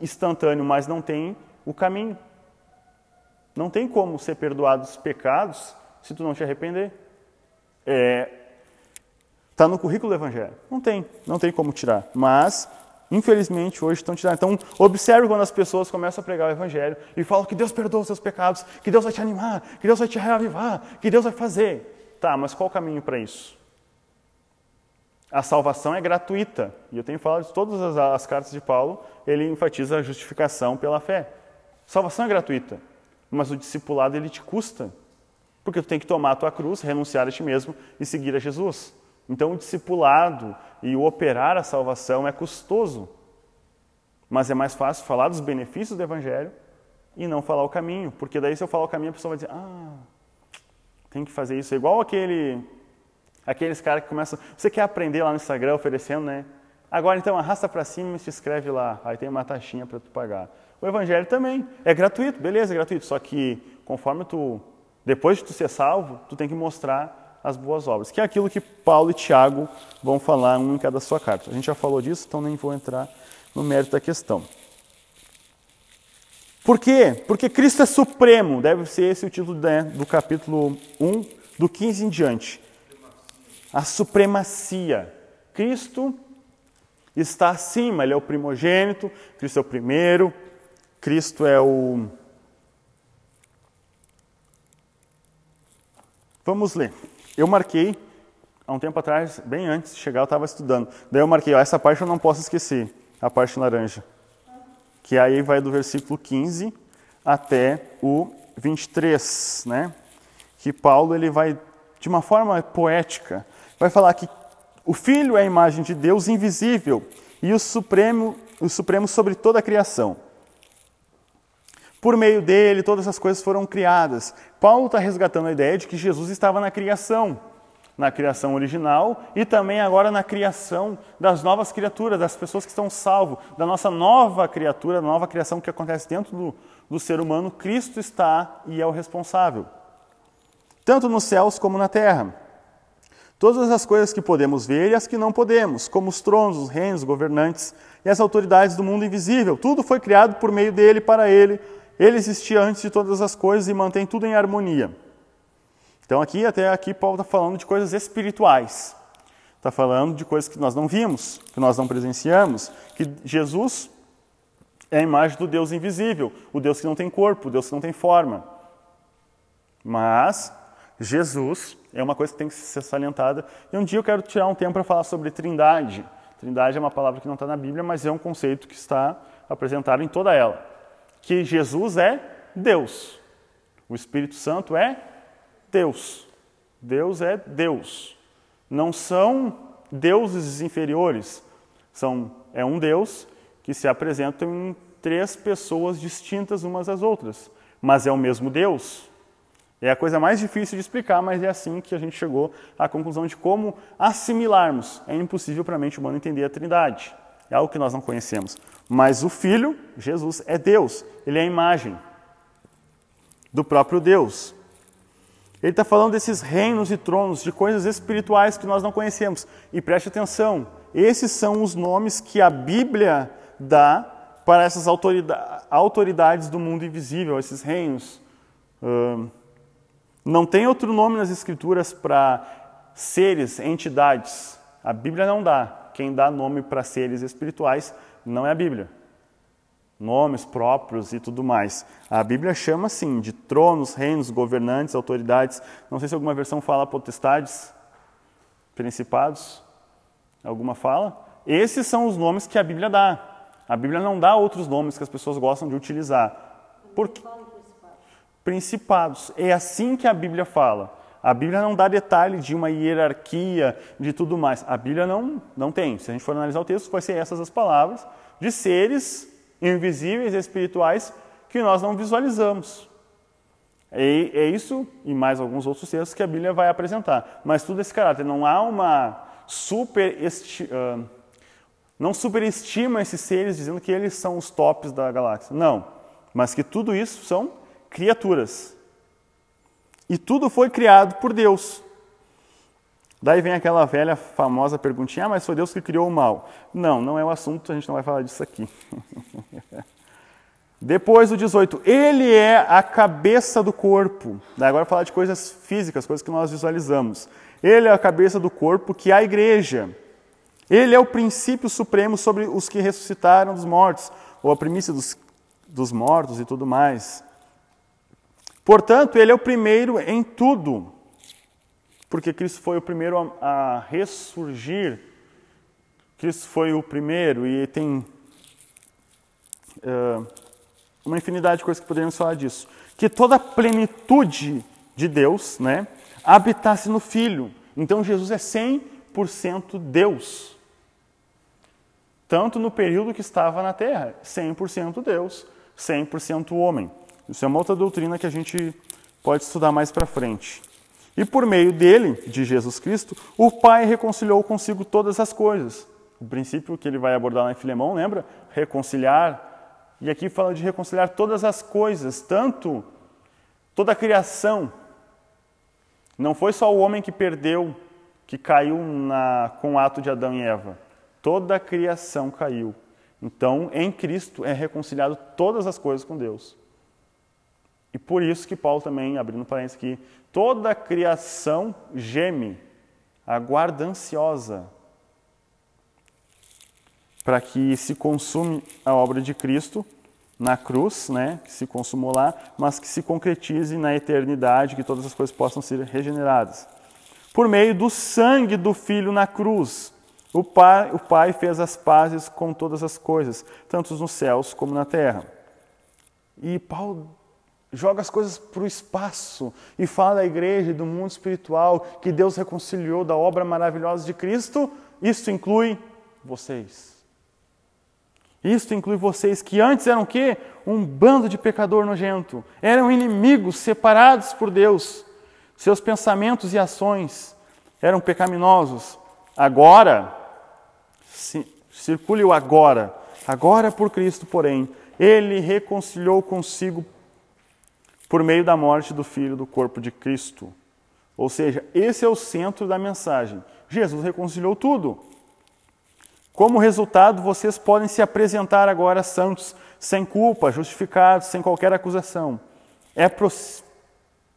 instantâneo, mas não tem o caminho. Não tem como ser perdoado dos pecados se tu não te arrepender. É, Está no currículo do Evangelho. Não tem, não tem como tirar. Mas, infelizmente, hoje estão tirando. Então, observe quando as pessoas começam a pregar o Evangelho e falam que Deus perdoa os seus pecados, que Deus vai te animar, que Deus vai te reavivar, que Deus vai fazer. Tá, mas qual o caminho para isso? A salvação é gratuita. E eu tenho falado de todas as, as cartas de Paulo, ele enfatiza a justificação pela fé. Salvação é gratuita, mas o discipulado ele te custa. Porque tu tem que tomar a tua cruz, renunciar a ti mesmo e seguir a Jesus. Então, o discipulado e o operar a salvação é custoso, mas é mais fácil falar dos benefícios do Evangelho e não falar o caminho, porque daí se eu falar o caminho a pessoa vai dizer, ah, tem que fazer isso. É igual aquele, aqueles caras que começam, você quer aprender lá no Instagram oferecendo, né? Agora então arrasta para cima e se inscreve lá, aí tem uma taxinha para tu pagar. O Evangelho também é gratuito, beleza, é gratuito, só que conforme tu, depois de tu ser salvo, tu tem que mostrar as boas obras, que é aquilo que Paulo e Tiago vão falar um em cada sua carta. A gente já falou disso, então nem vou entrar no mérito da questão. Por quê? Porque Cristo é supremo, deve ser esse o título né, do capítulo 1, do 15 em diante. A supremacia. Cristo está acima, ele é o primogênito, Cristo é o primeiro, Cristo é o. Vamos ler. Eu marquei, há um tempo atrás, bem antes de chegar, eu estava estudando. Daí eu marquei, ó, essa parte eu não posso esquecer, a parte laranja. Que aí vai do versículo 15 até o 23, né? Que Paulo ele vai, de uma forma poética, vai falar que o Filho é a imagem de Deus invisível e o Supremo, o Supremo sobre toda a criação. Por meio dele, todas as coisas foram criadas. Paulo está resgatando a ideia de que Jesus estava na criação, na criação original e também agora na criação das novas criaturas, das pessoas que estão salvos, da nossa nova criatura, da nova criação que acontece dentro do, do ser humano. Cristo está e é o responsável, tanto nos céus como na terra. Todas as coisas que podemos ver e as que não podemos, como os tronos, os reinos, os governantes e as autoridades do mundo invisível, tudo foi criado por meio dele, para ele ele existia antes de todas as coisas e mantém tudo em harmonia. Então aqui, até aqui, Paulo está falando de coisas espirituais. Está falando de coisas que nós não vimos, que nós não presenciamos, que Jesus é a imagem do Deus invisível, o Deus que não tem corpo, o Deus que não tem forma. Mas Jesus é uma coisa que tem que ser salientada. E um dia eu quero tirar um tempo para falar sobre trindade. Trindade é uma palavra que não está na Bíblia, mas é um conceito que está apresentado em toda ela que Jesus é Deus. O Espírito Santo é Deus. Deus é Deus. Não são deuses inferiores. São, é um Deus que se apresenta em três pessoas distintas umas das outras. Mas é o mesmo Deus. É a coisa mais difícil de explicar, mas é assim que a gente chegou à conclusão de como assimilarmos. É impossível para a mente humana entender a Trindade. É algo que nós não conhecemos. Mas o Filho, Jesus, é Deus, ele é a imagem. do próprio Deus. Ele está falando desses reinos e tronos, de coisas espirituais que nós não conhecemos. E preste atenção, esses são os nomes que a Bíblia dá para essas autoridades do mundo invisível, esses reinos. Não tem outro nome nas Escrituras para seres, entidades. A Bíblia não dá. Quem dá nome para seres espirituais não é a Bíblia nomes próprios e tudo mais. A Bíblia chama assim de tronos, reinos, governantes, autoridades. Não sei se alguma versão fala potestades, principados. Alguma fala? Esses são os nomes que a Bíblia dá. A Bíblia não dá outros nomes que as pessoas gostam de utilizar. Por Principados. É assim que a Bíblia fala. A Bíblia não dá detalhe de uma hierarquia, de tudo mais. A Bíblia não, não tem. Se a gente for analisar o texto, vai ser essas as palavras de seres invisíveis espirituais que nós não visualizamos. É, é isso e mais alguns outros textos que a Bíblia vai apresentar. Mas tudo esse caráter. Não há uma super. Uh, não superestima esses seres dizendo que eles são os tops da galáxia. Não. Mas que tudo isso são criaturas. E tudo foi criado por Deus. Daí vem aquela velha famosa perguntinha: ah, mas foi Deus que criou o mal? Não, não é o assunto, a gente não vai falar disso aqui. Depois do 18, ele é a cabeça do corpo. Daí agora falar de coisas físicas, coisas que nós visualizamos. Ele é a cabeça do corpo que é a igreja. Ele é o princípio supremo sobre os que ressuscitaram dos mortos, ou a primícia dos, dos mortos e tudo mais. Portanto, ele é o primeiro em tudo porque Cristo foi o primeiro a, a ressurgir. Cristo foi o primeiro e tem uh, uma infinidade de coisas que poderíamos falar disso. Que toda a plenitude de Deus né, habitasse no Filho. Então Jesus é 100% Deus. Tanto no período que estava na terra, 100% Deus, 100% homem. Isso é uma outra doutrina que a gente pode estudar mais para frente. E por meio dele, de Jesus Cristo, o Pai reconciliou consigo todas as coisas. O princípio que ele vai abordar lá em Filemão, lembra? Reconciliar. E aqui fala de reconciliar todas as coisas, tanto toda a criação. Não foi só o homem que perdeu, que caiu na, com o ato de Adão e Eva. Toda a criação caiu. Então, em Cristo é reconciliado todas as coisas com Deus. E por isso que Paulo também, abrindo parênteses aqui, toda a criação geme, aguarda ansiosa para que se consume a obra de Cristo na cruz, né, que se consumou lá, mas que se concretize na eternidade, que todas as coisas possam ser regeneradas. Por meio do sangue do Filho na cruz, o Pai, o pai fez as pazes com todas as coisas, tanto nos céus como na terra. E Paulo joga as coisas para o espaço e fala da igreja do mundo espiritual que Deus reconciliou da obra maravilhosa de Cristo, isso inclui vocês. Isso inclui vocês que antes eram o quê? Um bando de pecador nojento. Eram inimigos separados por Deus. Seus pensamentos e ações eram pecaminosos. Agora, circule o agora. Agora por Cristo, porém, ele reconciliou consigo por meio da morte do Filho do corpo de Cristo. Ou seja, esse é o centro da mensagem. Jesus reconciliou tudo. Como resultado, vocês podem se apresentar agora santos, sem culpa, justificados, sem qualquer acusação. É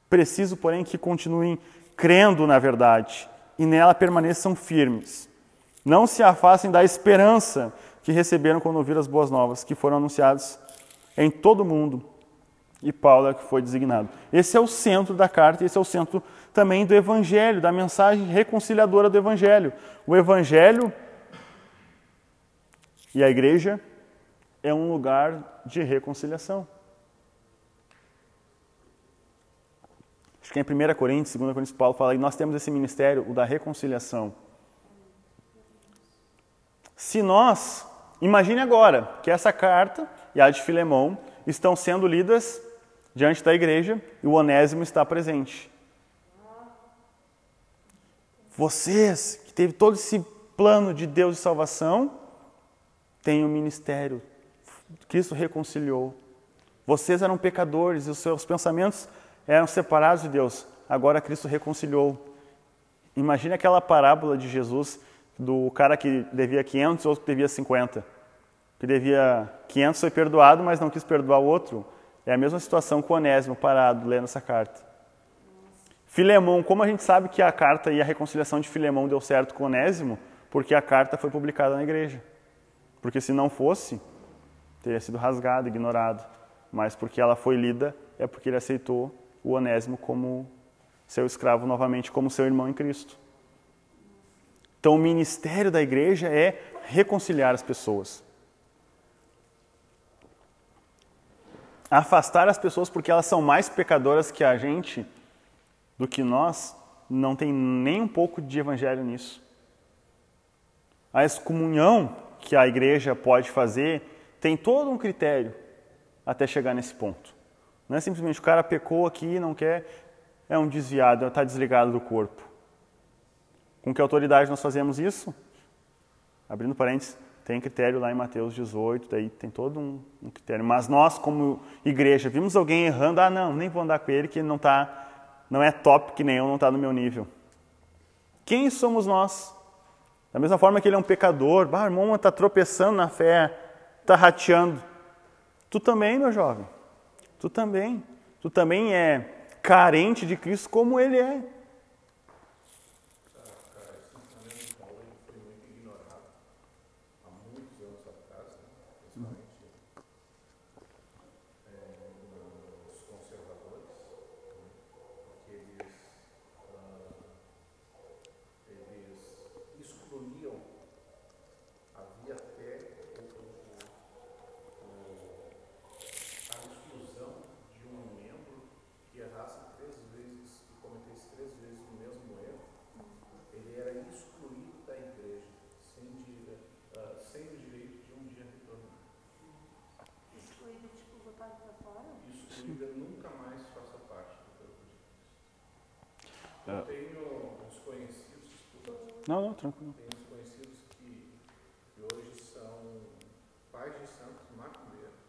preciso, porém, que continuem crendo na verdade e nela permaneçam firmes. Não se afastem da esperança que receberam quando ouviram as boas novas, que foram anunciadas em todo o mundo e Paulo é que foi designado. Esse é o centro da carta, esse é o centro também do Evangelho, da mensagem reconciliadora do Evangelho. O Evangelho e a igreja é um lugar de reconciliação. Acho que é em 1 Coríntios, 2 Coríntios, Paulo fala que nós temos esse ministério, o da reconciliação. Se nós, imagine agora que essa carta e a de Filemão estão sendo lidas diante da igreja e o Onésimo está presente. Vocês que teve todo esse plano de Deus de salvação, têm o um ministério. Cristo reconciliou. Vocês eram pecadores e os seus pensamentos eram separados de Deus. Agora Cristo reconciliou. Imagine aquela parábola de Jesus do cara que devia 500 e outro que devia 50. Que devia 500 foi perdoado, mas não quis perdoar o outro. É a mesma situação com Onésimo parado lendo essa carta. Filemão, como a gente sabe que a carta e a reconciliação de Filemão deu certo com Onésimo? Porque a carta foi publicada na igreja. Porque se não fosse, teria sido rasgado, ignorado. Mas porque ela foi lida, é porque ele aceitou o Onésimo como seu escravo novamente, como seu irmão em Cristo. Então, o ministério da igreja é reconciliar as pessoas. Afastar as pessoas porque elas são mais pecadoras que a gente, do que nós, não tem nem um pouco de evangelho nisso. A excomunhão que a igreja pode fazer tem todo um critério até chegar nesse ponto. Não é simplesmente o cara pecou aqui e não quer, é um desviado, está desligado do corpo. Com que autoridade nós fazemos isso? Abrindo parênteses, tem critério lá em Mateus 18, daí tem todo um, um, critério. Mas nós, como igreja, vimos alguém errando, ah, não, nem vou andar com ele, que ele não tá, não é top que nem eu, não está no meu nível. Quem somos nós? Da mesma forma que ele é um pecador, ah, irmão, está tropeçando na fé, está rateando. Tu também, meu jovem, tu também. Tu também é carente de Cristo como ele é. Não, não, tranquilo. Tem uns conhecidos que, hoje são pais de santos macumbeiros,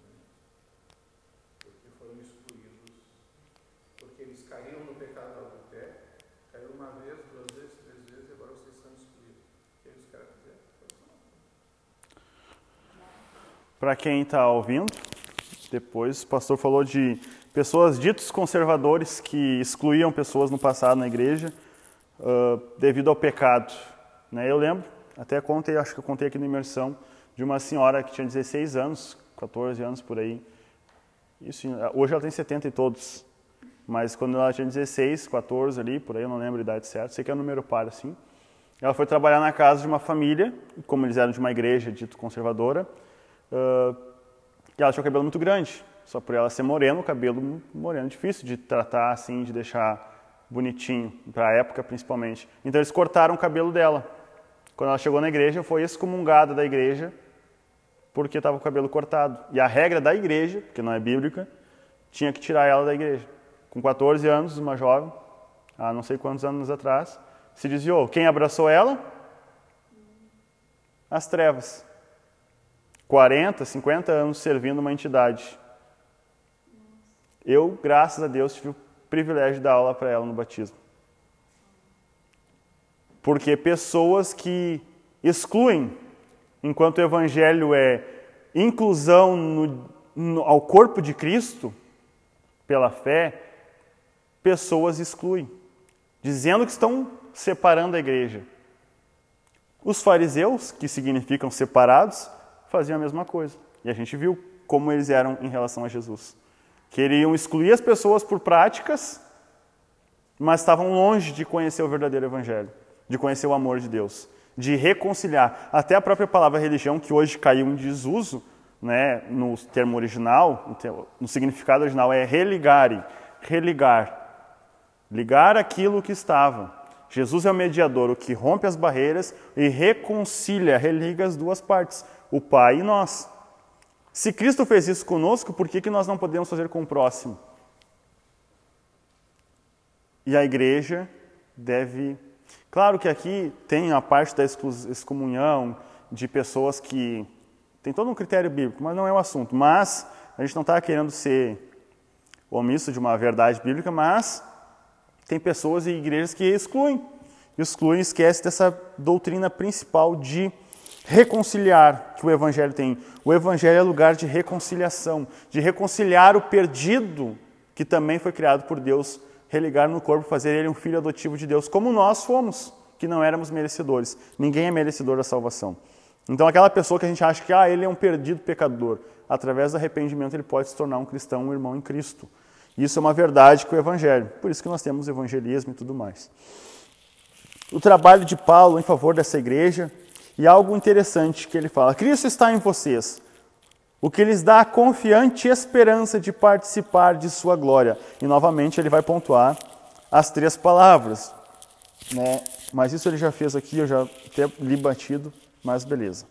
né? porque foram excluídos, porque eles caíram no pecado do adultério, caíram uma vez, duas vezes, três vezes, e agora vocês são excluídos. O que eles querem fazer? Para quem está ouvindo, depois o pastor falou de pessoas ditos conservadores que excluíam pessoas no passado na igreja uh, devido ao pecado. Né? Eu lembro, até contei, acho que eu contei aqui na imersão, de uma senhora que tinha 16 anos, 14 anos por aí. Isso, hoje ela tem 70 e todos. Mas quando ela tinha 16, 14 ali, por aí, eu não lembro a idade certa, sei que é um número par assim. Ela foi trabalhar na casa de uma família, como eles eram de uma igreja dito conservadora, uh, e ela tinha o cabelo muito grande. Só por ela ser morena, o cabelo moreno, difícil de tratar assim, de deixar bonitinho, para a época principalmente. Então eles cortaram o cabelo dela. Quando ela chegou na igreja, foi excomungada da igreja porque estava o cabelo cortado. E a regra da igreja, que não é bíblica, tinha que tirar ela da igreja. Com 14 anos, uma jovem, há não sei quantos anos atrás, se desviou. Quem abraçou ela? As trevas. 40, 50 anos servindo uma entidade. Eu, graças a Deus, tive privilégio de dar aula para ela no batismo. Porque pessoas que excluem, enquanto o evangelho é inclusão no, no, ao corpo de Cristo, pela fé, pessoas excluem, dizendo que estão separando a igreja. Os fariseus, que significam separados, faziam a mesma coisa. E a gente viu como eles eram em relação a Jesus. Queriam excluir as pessoas por práticas, mas estavam longe de conhecer o verdadeiro Evangelho, de conhecer o amor de Deus, de reconciliar. Até a própria palavra religião, que hoje caiu em desuso, né, no termo original, no significado original, é religare, religar, ligar aquilo que estava. Jesus é o mediador, o que rompe as barreiras e reconcilia, religa as duas partes, o Pai e nós. Se Cristo fez isso conosco, por que, que nós não podemos fazer com o próximo? E a igreja deve. Claro que aqui tem a parte da excomunhão, de pessoas que. Tem todo um critério bíblico, mas não é o assunto. Mas a gente não está querendo ser omisso de uma verdade bíblica, mas tem pessoas e igrejas que excluem, excluem e esquecem dessa doutrina principal de reconciliar que o Evangelho tem. O Evangelho é lugar de reconciliação, de reconciliar o perdido que também foi criado por Deus, religar no corpo, fazer ele um filho adotivo de Deus, como nós fomos, que não éramos merecedores. Ninguém é merecedor da salvação. Então, aquela pessoa que a gente acha que ah, ele é um perdido pecador, através do arrependimento ele pode se tornar um cristão, um irmão em Cristo. Isso é uma verdade com o Evangelho. Por isso que nós temos evangelismo e tudo mais. O trabalho de Paulo em favor dessa igreja e algo interessante que ele fala: Cristo está em vocês, o que lhes dá a confiante esperança de participar de sua glória. E novamente ele vai pontuar as três palavras. Né? Mas isso ele já fez aqui, eu já até li batido, mas beleza.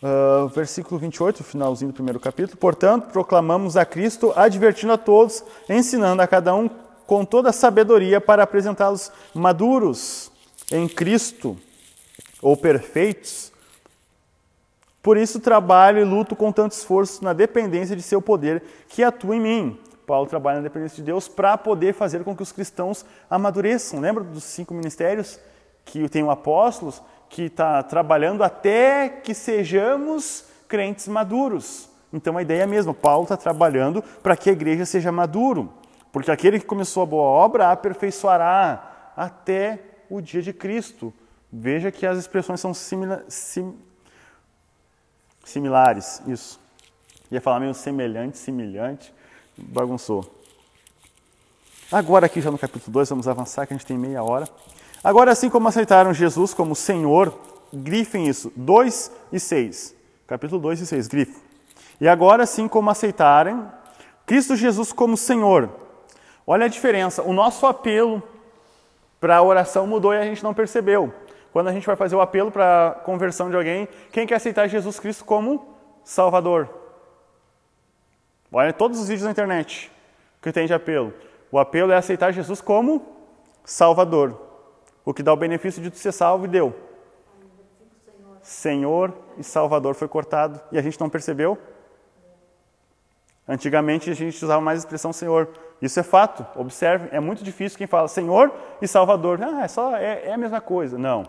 Uh, versículo 28, finalzinho do primeiro capítulo. Portanto, proclamamos a Cristo, advertindo a todos, ensinando a cada um com toda a sabedoria para apresentá-los maduros em Cristo ou perfeitos. Por isso trabalho e luto com tanto esforço na dependência de seu poder que atua em mim. Paulo trabalha na dependência de Deus para poder fazer com que os cristãos amadureçam. Lembra dos cinco ministérios que tem o apóstolos? que está trabalhando até que sejamos crentes maduros. Então a ideia é a mesma, Paulo está trabalhando para que a igreja seja maduro, porque aquele que começou a boa obra aperfeiçoará até o dia de Cristo. Veja que as expressões são simila sim, similares, isso. Ia falar meio semelhante, semelhante, bagunçou. Agora aqui já no capítulo 2, vamos avançar que a gente tem meia hora. Agora, assim como aceitaram Jesus como Senhor, grifem isso, 2 e 6. Capítulo 2 e 6, grifem. E agora, assim como aceitarem Cristo Jesus como Senhor. Olha a diferença. O nosso apelo para a oração mudou e a gente não percebeu. Quando a gente vai fazer o apelo para a conversão de alguém, quem quer aceitar Jesus Cristo como Salvador? Olha todos os vídeos na internet que tem de apelo. O apelo é aceitar Jesus como Salvador. O que dá o benefício de tu ser salvo e deu. Senhor e Salvador foi cortado e a gente não percebeu? Antigamente a gente usava mais a expressão Senhor. Isso é fato, observe, é muito difícil quem fala Senhor e Salvador. Ah, é, só, é, é a mesma coisa. Não.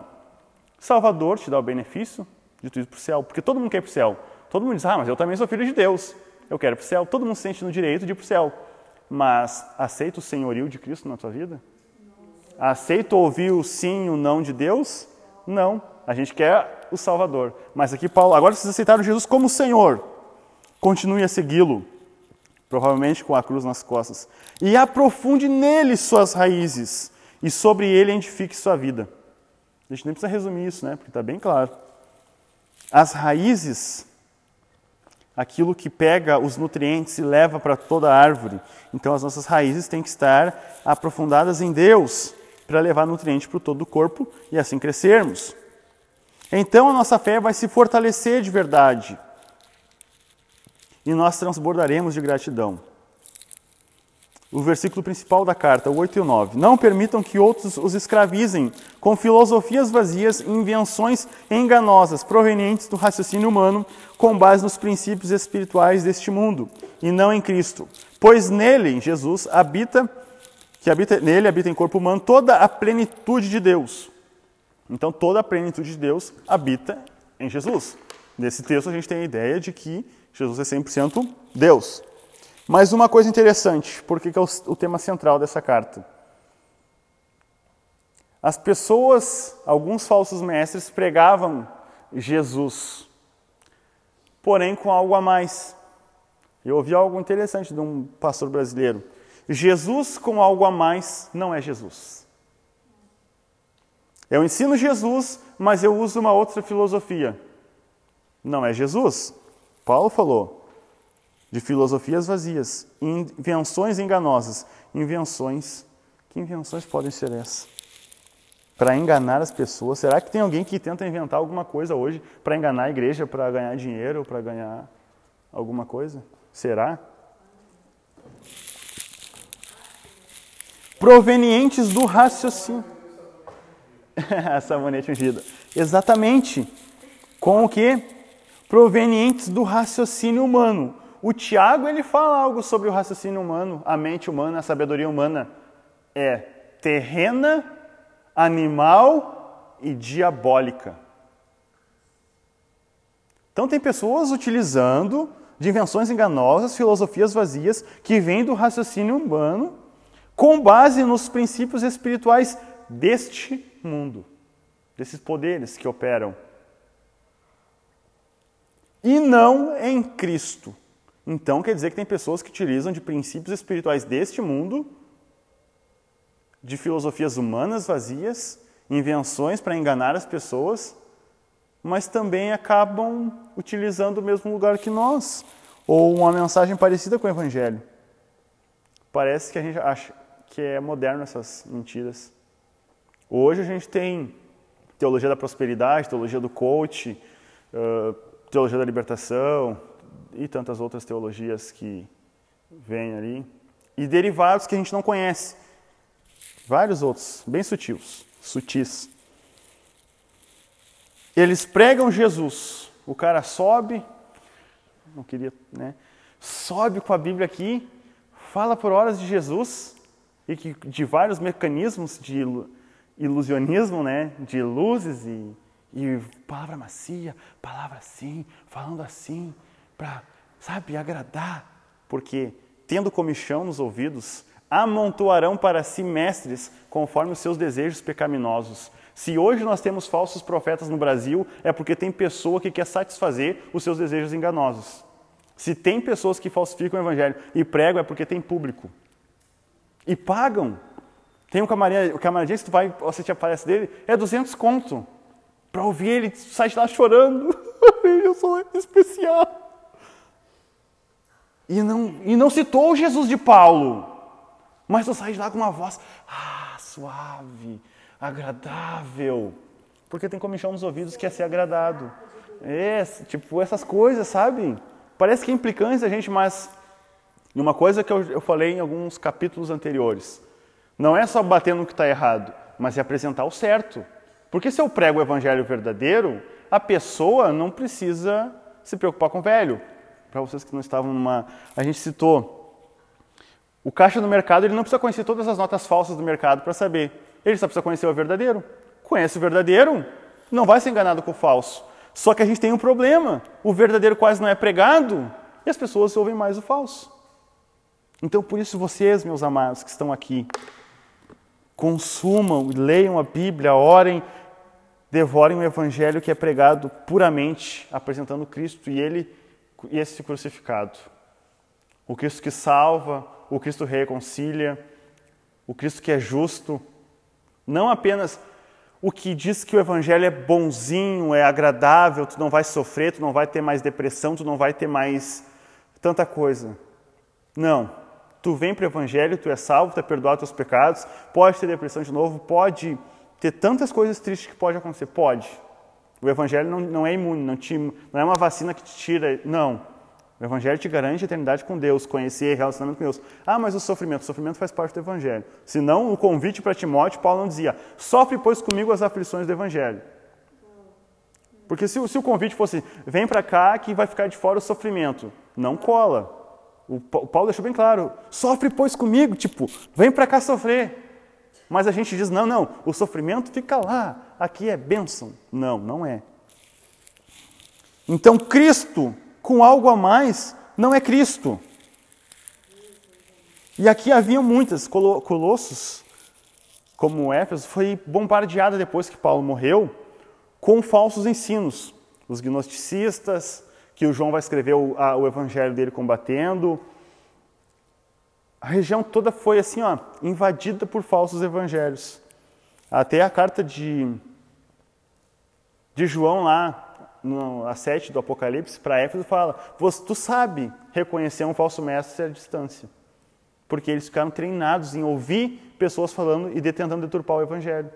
Salvador te dá o benefício de tu ir para o céu, porque todo mundo quer ir para o céu. Todo mundo diz, ah, mas eu também sou filho de Deus, eu quero ir para o céu. Todo mundo se sente no direito de ir para o céu. Mas aceita o senhorio de Cristo na tua vida? Aceito ouvir o sim e o não de Deus? Não. A gente quer o Salvador. Mas aqui Paulo, agora vocês aceitaram Jesus como Senhor. Continue a segui-lo, provavelmente com a cruz nas costas, e aprofunde nele suas raízes, e sobre ele edifique sua vida. A gente nem precisa resumir isso, né? Porque está bem claro. As raízes, aquilo que pega os nutrientes e leva para toda a árvore. Então as nossas raízes têm que estar aprofundadas em Deus para levar nutriente para todo o corpo e assim crescermos. Então a nossa fé vai se fortalecer de verdade e nós transbordaremos de gratidão. O versículo principal da carta, o 8 e o 9. Não permitam que outros os escravizem com filosofias vazias e invenções enganosas provenientes do raciocínio humano com base nos princípios espirituais deste mundo e não em Cristo. Pois nele, em Jesus, habita que habita nele habita em corpo humano toda a plenitude de Deus. Então toda a plenitude de Deus habita em Jesus. Nesse texto a gente tem a ideia de que Jesus é 100% Deus. Mas uma coisa interessante, porque é o, tema central dessa carta. As pessoas, alguns falsos mestres, pregavam Jesus, porém com algo a mais. Eu ouvi algo interessante de um pastor brasileiro. Jesus com algo a mais não é Jesus. Eu ensino Jesus, mas eu uso uma outra filosofia. Não é Jesus. Paulo falou de filosofias vazias, invenções enganosas. Invenções. Que invenções podem ser essas? Para enganar as pessoas. Será que tem alguém que tenta inventar alguma coisa hoje para enganar a igreja, para ganhar dinheiro, para ganhar alguma coisa? Será? provenientes do raciocínio. a sabonete ungida. Exatamente. Com o que? Provenientes do raciocínio humano. O Tiago ele fala algo sobre o raciocínio humano, a mente humana, a sabedoria humana é terrena, animal e diabólica. Então tem pessoas utilizando de invenções enganosas, filosofias vazias que vêm do raciocínio humano com base nos princípios espirituais deste mundo, desses poderes que operam. E não em Cristo. Então quer dizer que tem pessoas que utilizam de princípios espirituais deste mundo, de filosofias humanas vazias, invenções para enganar as pessoas, mas também acabam utilizando o mesmo lugar que nós, ou uma mensagem parecida com o Evangelho. Parece que a gente acha que é moderno essas mentiras. Hoje a gente tem teologia da prosperidade, teologia do coach, teologia da libertação e tantas outras teologias que vêm ali. E derivados que a gente não conhece. Vários outros, bem sutis, sutis. Eles pregam Jesus. O cara sobe, não queria, né? Sobe com a Bíblia aqui, fala por horas de Jesus e que de vários mecanismos de ilusionismo, né? De luzes e, e palavra macia, palavra assim, falando assim, para, sabe, agradar, porque tendo comichão nos ouvidos, amontoarão para si mestres conforme os seus desejos pecaminosos. Se hoje nós temos falsos profetas no Brasil, é porque tem pessoa que quer satisfazer os seus desejos enganosos. Se tem pessoas que falsificam o evangelho e pregam, é porque tem público. E pagam. Tem um camarim, o camarim, se tu vai assistir a palestra dele, é 200 conto. Para ouvir ele, sai de lá chorando. Eu sou especial. E não, e não citou o Jesus de Paulo. Mas tu sai de lá com uma voz ah, suave, agradável. Porque tem comichão nos ouvidos que é ser agradado. É, tipo, essas coisas, sabe? Parece que é implicância gente, mas uma coisa que eu, eu falei em alguns capítulos anteriores. Não é só bater no que está errado, mas é apresentar o certo. Porque se eu prego o evangelho verdadeiro, a pessoa não precisa se preocupar com o velho. Para vocês que não estavam numa. A gente citou. O caixa no mercado ele não precisa conhecer todas as notas falsas do mercado para saber. Ele só precisa conhecer o verdadeiro. Conhece o verdadeiro, não vai ser enganado com o falso. Só que a gente tem um problema. O verdadeiro quase não é pregado e as pessoas ouvem mais o falso. Então, por isso, vocês, meus amados, que estão aqui, consumam, leiam a Bíblia, orem, devorem o Evangelho que é pregado puramente, apresentando Cristo e Ele e esse crucificado. O Cristo que salva, o Cristo que reconcilia, o Cristo que é justo, não apenas o que diz que o evangelho é bonzinho, é agradável, tu não vai sofrer, tu não vai ter mais depressão, tu não vai ter mais tanta coisa. Não. Tu vem para o evangelho, tu é salvo, tu é perdoado teus pecados, pode ter depressão de novo, pode ter tantas coisas tristes que pode acontecer, pode. O evangelho não, não é imune, não, te, não é uma vacina que te tira, não. O Evangelho te garante a eternidade com Deus, conhecer relacionamento com Deus. Ah, mas o sofrimento, o sofrimento faz parte do Evangelho. Se não, o convite para Timóteo, Paulo não dizia, sofre, pois, comigo as aflições do Evangelho. Porque se, se o convite fosse, vem para cá que vai ficar de fora o sofrimento, não cola. O, o Paulo deixou bem claro, sofre, pois, comigo, tipo, vem para cá sofrer. Mas a gente diz, não, não, o sofrimento fica lá, aqui é bênção. Não, não é. Então, Cristo com algo a mais não é Cristo. E aqui havia muitas. Colossos, como Éfeso, foi bombardeada depois que Paulo morreu com falsos ensinos. Os gnosticistas, que o João vai escrever o, a, o evangelho dele combatendo. A região toda foi assim, ó, invadida por falsos evangelhos. Até a carta de, de João lá, no, a 7 do Apocalipse, para Éfeso, fala: Tu sabe reconhecer um falso mestre à distância. Porque eles ficaram treinados em ouvir pessoas falando e tentando deturpar o evangelho.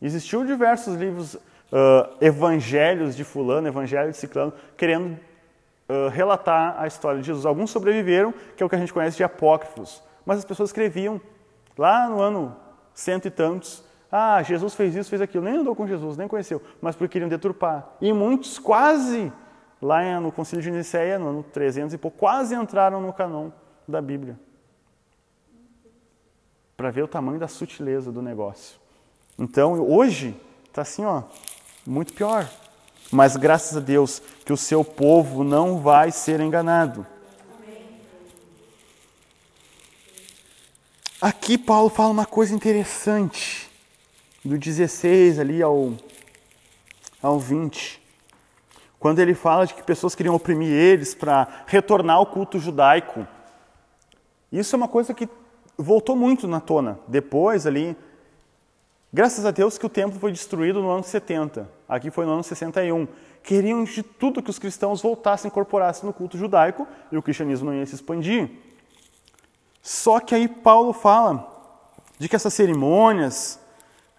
Existiu diversos livros, uh, evangelhos de Fulano, evangelho de Ciclano, querendo relatar a história de Jesus. Alguns sobreviveram, que é o que a gente conhece de apócrifos. Mas as pessoas escreviam lá no ano cento e tantos Ah, Jesus fez isso, fez aquilo. Nem andou com Jesus, nem conheceu, mas porque queriam deturpar. E muitos quase, lá no Concílio de Nicéia, no ano 300 e pouco, quase entraram no canon da Bíblia. Para ver o tamanho da sutileza do negócio. Então, hoje, está assim, ó, muito pior. Mas graças a Deus que o seu povo não vai ser enganado. Aqui Paulo fala uma coisa interessante, do 16 ali ao, ao 20, quando ele fala de que pessoas queriam oprimir eles para retornar ao culto judaico. Isso é uma coisa que voltou muito na tona. Depois ali, graças a Deus que o templo foi destruído no ano 70, aqui foi no ano 61. Queriam de tudo que os cristãos voltassem, incorporassem no culto judaico e o cristianismo não ia se expandir. Só que aí Paulo fala de que essas cerimônias,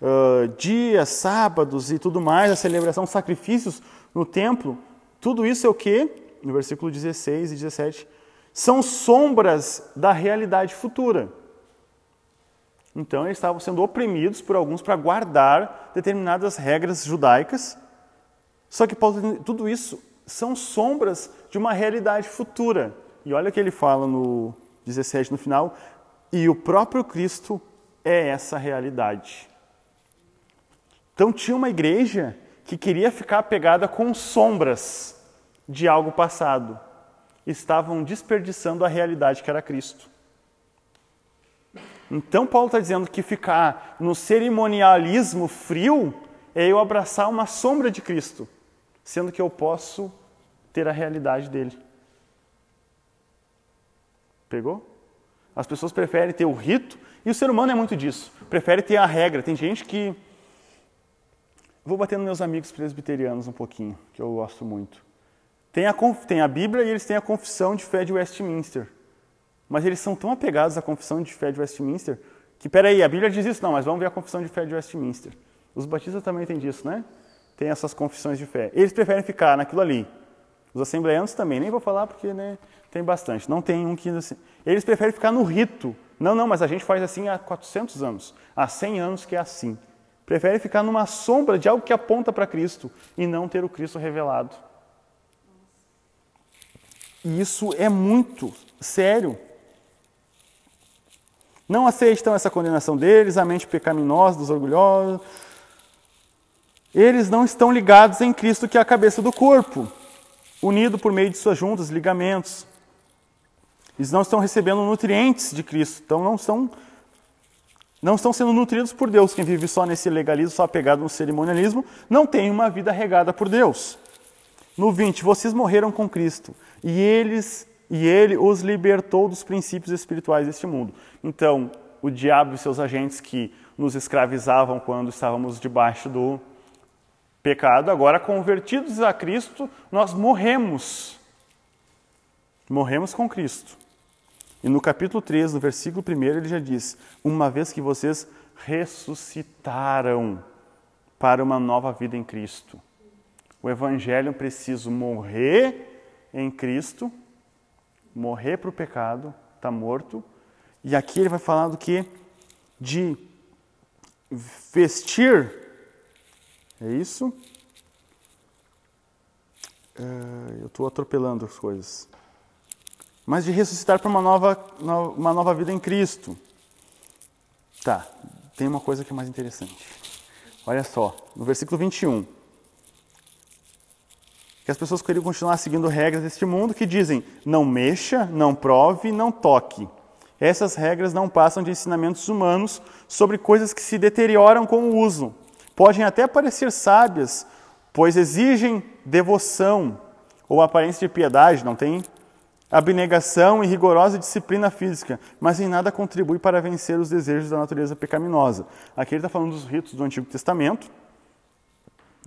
uh, dias, sábados e tudo mais, a celebração, sacrifícios no templo, tudo isso é o que? No versículo 16 e 17, são sombras da realidade futura. Então eles estavam sendo oprimidos por alguns para guardar determinadas regras judaicas. Só que Paulo, tudo isso são sombras de uma realidade futura. E olha o que ele fala no 17 no final, e o próprio Cristo é essa realidade. Então tinha uma igreja que queria ficar pegada com sombras de algo passado. Estavam desperdiçando a realidade que era Cristo. Então Paulo está dizendo que ficar no cerimonialismo frio é eu abraçar uma sombra de Cristo, sendo que eu posso ter a realidade dele. Pegou? As pessoas preferem ter o rito, e o ser humano é muito disso. Prefere ter a regra. Tem gente que. Vou bater nos meus amigos presbiterianos um pouquinho, que eu gosto muito. Tem a, tem a Bíblia e eles têm a confissão de fé de Westminster. Mas eles são tão apegados à confissão de fé de Westminster que, peraí, a Bíblia diz isso, não, mas vamos ver a confissão de fé de Westminster. Os batistas também têm disso, né? Tem essas confissões de fé. Eles preferem ficar naquilo ali. Os assembleanos também, nem vou falar porque né, tem bastante. Não tem um que. Eles preferem ficar no rito. Não, não, mas a gente faz assim há 400 anos, há 100 anos que é assim. Prefere ficar numa sombra de algo que aponta para Cristo e não ter o Cristo revelado. E isso é muito sério. Não aceitam essa condenação deles, a mente pecaminosa dos orgulhosos. Eles não estão ligados em Cristo, que é a cabeça do corpo, unido por meio de suas juntas, ligamentos. Eles não estão recebendo nutrientes de Cristo, então não estão, não estão sendo nutridos por Deus. Quem vive só nesse legalismo, só apegado no cerimonialismo, não tem uma vida regada por Deus. No 20, vocês morreram com Cristo e eles e ele os libertou dos princípios espirituais deste mundo. Então, o diabo e seus agentes que nos escravizavam quando estávamos debaixo do pecado, agora convertidos a Cristo, nós morremos. Morremos com Cristo. E no capítulo 3, no versículo 1, ele já diz: Uma vez que vocês ressuscitaram para uma nova vida em Cristo. O Evangelho precisa morrer em Cristo, morrer para o pecado, está morto. E aqui ele vai falar do que? De vestir. É isso? Uh, eu estou atropelando as coisas mas de ressuscitar para uma nova, uma nova vida em Cristo. Tá, tem uma coisa que é mais interessante. Olha só, no versículo 21. Que as pessoas queriam continuar seguindo regras deste mundo que dizem: não mexa, não prove, não toque. Essas regras não passam de ensinamentos humanos sobre coisas que se deterioram com o uso. Podem até parecer sábias, pois exigem devoção ou aparência de piedade, não tem abnegação e rigorosa disciplina física, mas em nada contribui para vencer os desejos da natureza pecaminosa. Aqui ele está falando dos ritos do Antigo Testamento,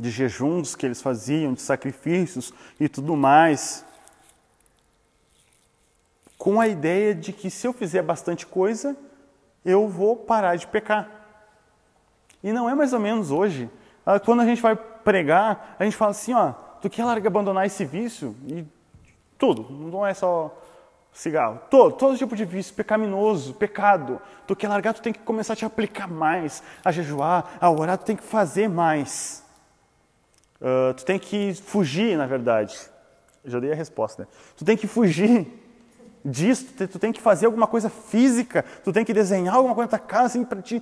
de jejuns que eles faziam, de sacrifícios e tudo mais, com a ideia de que se eu fizer bastante coisa, eu vou parar de pecar. E não é mais ou menos hoje. Ah, quando a gente vai pregar, a gente fala assim, ó, tu quer largar abandonar esse vício? E tudo, não é só cigarro, todo, todo tipo de vício pecaminoso, pecado. Tu quer largar, tu tem que começar a te aplicar mais, a jejuar, a orar, tu tem que fazer mais. Uh, tu tem que fugir, na verdade. já dei a resposta, né? Tu tem que fugir disso, tu, tu tem que fazer alguma coisa física, tu tem que desenhar alguma coisa na tua casa assim, para te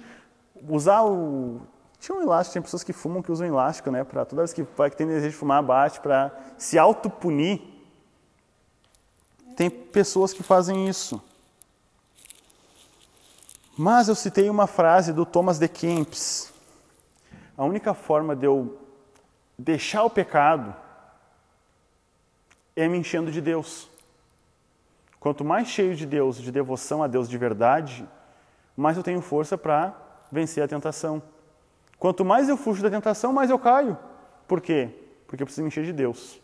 usar o. Tinha um elástico, tem pessoas que fumam que usam elástico, né? Para toda vez que, que tem desejo de fumar, bate para se autopunir. Tem pessoas que fazem isso. Mas eu citei uma frase do Thomas de Kempis. A única forma de eu deixar o pecado é me enchendo de Deus. Quanto mais cheio de Deus, de devoção a Deus de verdade, mais eu tenho força para vencer a tentação. Quanto mais eu fujo da tentação, mais eu caio. Por quê? Porque eu preciso me encher de Deus.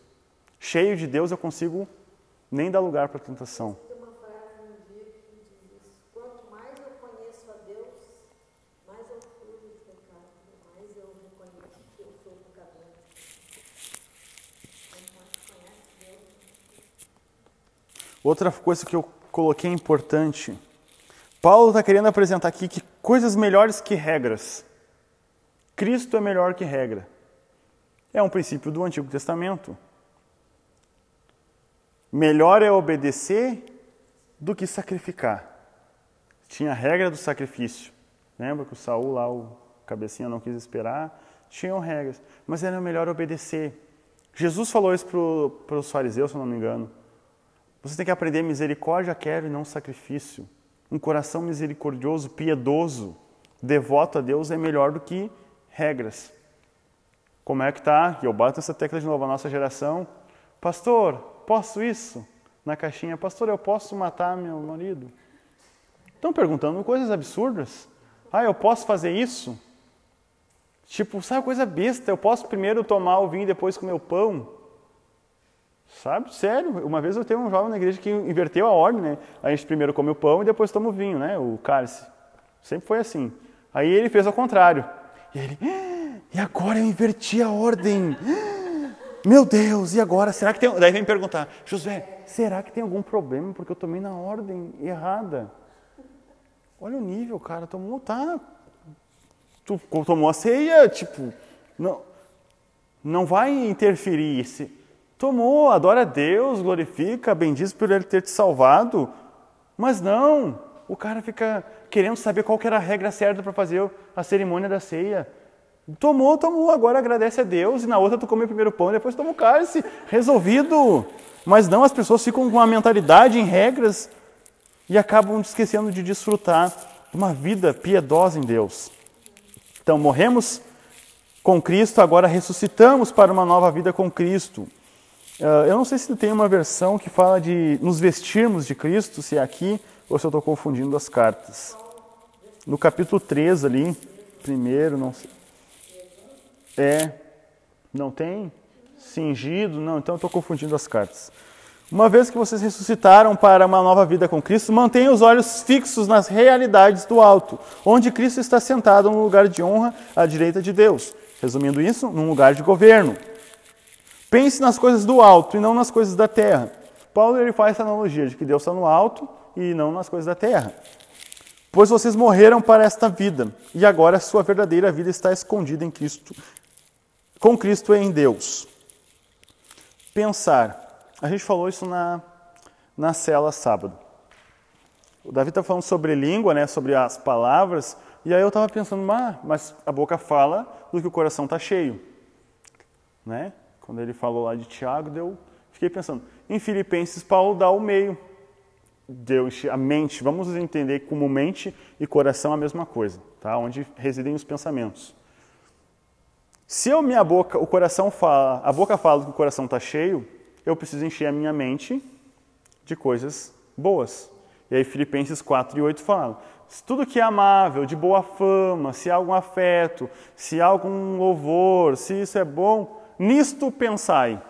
Cheio de Deus, eu consigo nem dar lugar para a tentação. Outra coisa que eu coloquei importante, Paulo está querendo apresentar aqui que coisas melhores que regras. Cristo é melhor que regra. É um princípio do Antigo Testamento. Melhor é obedecer do que sacrificar. Tinha a regra do sacrifício. Lembra que o Saul lá, o cabecinha não quis esperar? Tinham regras. Mas era melhor obedecer. Jesus falou isso para os fariseus, se não me engano. Você tem que aprender misericórdia quero e não sacrifício. Um coração misericordioso, piedoso, devoto a Deus é melhor do que regras. Como é que tá? E eu bato essa tecla de novo, a nossa geração. Pastor, posso isso? Na caixinha, pastor, eu posso matar meu marido? Estão perguntando coisas absurdas. Ah, eu posso fazer isso? Tipo, sabe coisa besta? Eu posso primeiro tomar o vinho e depois comer o pão? Sabe? Sério. Uma vez eu tenho um jovem na igreja que inverteu a ordem, né? A gente primeiro come o pão e depois toma o vinho, né? O cálice. Sempre foi assim. Aí ele fez ao contrário. E ele, ah, e agora eu inverti a ordem. Meu Deus, e agora? Será que tem. Daí vem me perguntar, José, será que tem algum problema porque eu tomei na ordem errada? Olha o nível, cara, tomou, tá. Tu tomou a ceia, tipo, não, não vai interferir. Se, Tomou, adora a Deus, glorifica, bendiz por Ele ter te salvado. Mas não, o cara fica querendo saber qual era a regra certa para fazer a cerimônia da ceia. Tomou, tomou, agora agradece a Deus e na outra tu come o primeiro pão e depois toma o cálice. Resolvido. Mas não, as pessoas ficam com uma mentalidade em regras e acabam esquecendo de desfrutar de uma vida piedosa em Deus. Então, morremos com Cristo, agora ressuscitamos para uma nova vida com Cristo. Uh, eu não sei se tem uma versão que fala de nos vestirmos de Cristo, se é aqui ou se eu estou confundindo as cartas. No capítulo 3 ali, primeiro, não sei. É, não tem? Cingido? Não, então eu estou confundindo as cartas. Uma vez que vocês ressuscitaram para uma nova vida com Cristo, mantenham os olhos fixos nas realidades do alto, onde Cristo está sentado num lugar de honra à direita de Deus. Resumindo isso, num lugar de governo. Pense nas coisas do alto e não nas coisas da terra. Paulo ele faz essa analogia de que Deus está no alto e não nas coisas da terra. Pois vocês morreram para esta vida e agora a sua verdadeira vida está escondida em Cristo, com Cristo em Deus. Pensar. A gente falou isso na, na cela sábado. O Davi está falando sobre língua, né, sobre as palavras, e aí eu estava pensando, ah, mas a boca fala do que o coração está cheio. Né? Quando ele falou lá de Tiago, deu, fiquei pensando. Em Filipenses, Paulo dá o meio. Deu a mente, vamos entender como mente e coração a mesma coisa, tá? Onde residem os pensamentos. Se eu minha boca, o coração fala, a boca fala que o coração está cheio, eu preciso encher a minha mente de coisas boas. E aí Filipenses 4 e 8 falam: se tudo que é amável, de boa fama, se há algum afeto, se há algum louvor, se isso é bom, nisto pensai.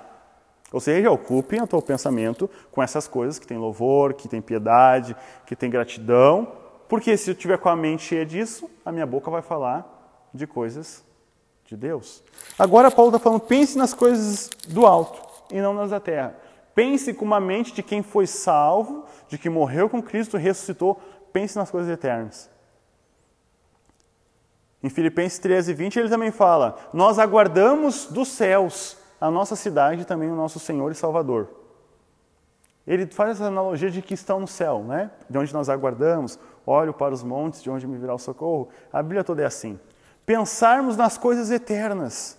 Ou seja, ocupem o teu pensamento com essas coisas que tem louvor, que tem piedade, que tem gratidão, porque se eu tiver com a mente cheia disso, a minha boca vai falar de coisas de Deus. Agora Paulo está falando, pense nas coisas do alto e não nas da terra. Pense com uma mente de quem foi salvo, de que morreu com Cristo, ressuscitou. Pense nas coisas eternas. Em Filipenses 13, 20, ele também fala: Nós aguardamos dos céus a nossa cidade também o nosso Senhor e Salvador. Ele faz essa analogia de que estão no céu, né? De onde nós aguardamos, olho para os montes, de onde me virá o socorro. A Bíblia toda é assim. Pensarmos nas coisas eternas.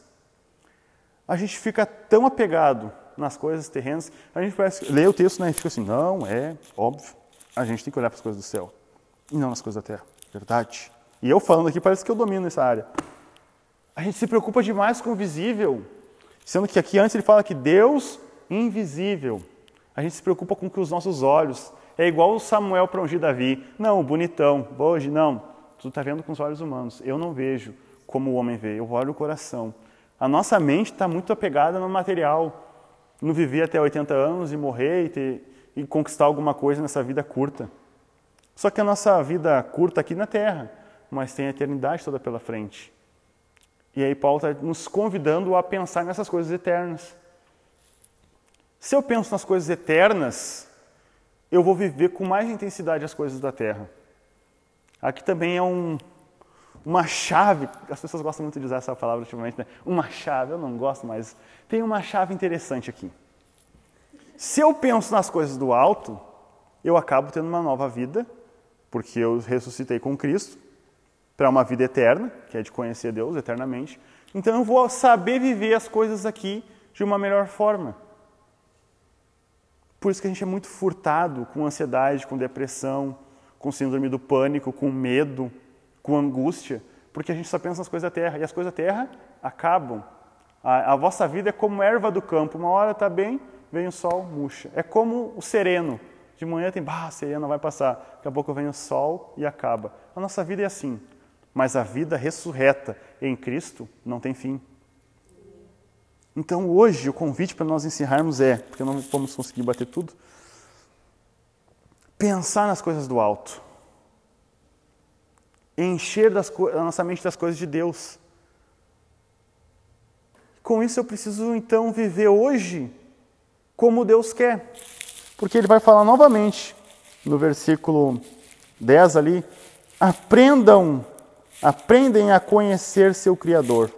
A gente fica tão apegado nas coisas terrenas, a gente parece, lê o texto né, e fica assim, não, é óbvio, a gente tem que olhar para as coisas do céu e não nas coisas da terra. Verdade. E eu falando aqui, parece que eu domino essa área. A gente se preocupa demais com o visível, sendo que aqui antes ele fala que Deus invisível. A gente se preocupa com que os nossos olhos. É igual o Samuel para ungir Davi. Não, bonitão, hoje não. Tu está vendo com os olhos humanos. Eu não vejo como o homem vê, eu olho o coração. A nossa mente está muito apegada no material, no viver até 80 anos e morrer e, ter, e conquistar alguma coisa nessa vida curta. Só que a nossa vida curta aqui na Terra, mas tem a eternidade toda pela frente. E aí Paulo está nos convidando a pensar nessas coisas eternas. Se eu penso nas coisas eternas, eu vou viver com mais intensidade as coisas da terra. Aqui também é um, uma chave, as pessoas gostam muito de usar essa palavra ultimamente, né? Uma chave, eu não gosto, mas tem uma chave interessante aqui. Se eu penso nas coisas do alto, eu acabo tendo uma nova vida, porque eu ressuscitei com Cristo, para uma vida eterna, que é de conhecer Deus eternamente. Então eu vou saber viver as coisas aqui de uma melhor forma. Por isso que a gente é muito furtado com ansiedade, com depressão, com síndrome do pânico, com medo, com angústia, porque a gente só pensa nas coisas da terra. E as coisas da terra acabam. A, a vossa vida é como erva do campo. Uma hora está bem, vem o sol, murcha. É como o sereno. De manhã tem, bah, sereno vai passar. Daqui a pouco vem o sol e acaba. A nossa vida é assim. Mas a vida ressurreta em Cristo não tem fim. Então hoje o convite para nós encerrarmos é, porque não vamos conseguir bater tudo, pensar nas coisas do alto. Encher das, a nossa mente das coisas de Deus. Com isso eu preciso então viver hoje como Deus quer. Porque ele vai falar novamente no versículo 10 ali: aprendam, aprendem a conhecer seu Criador.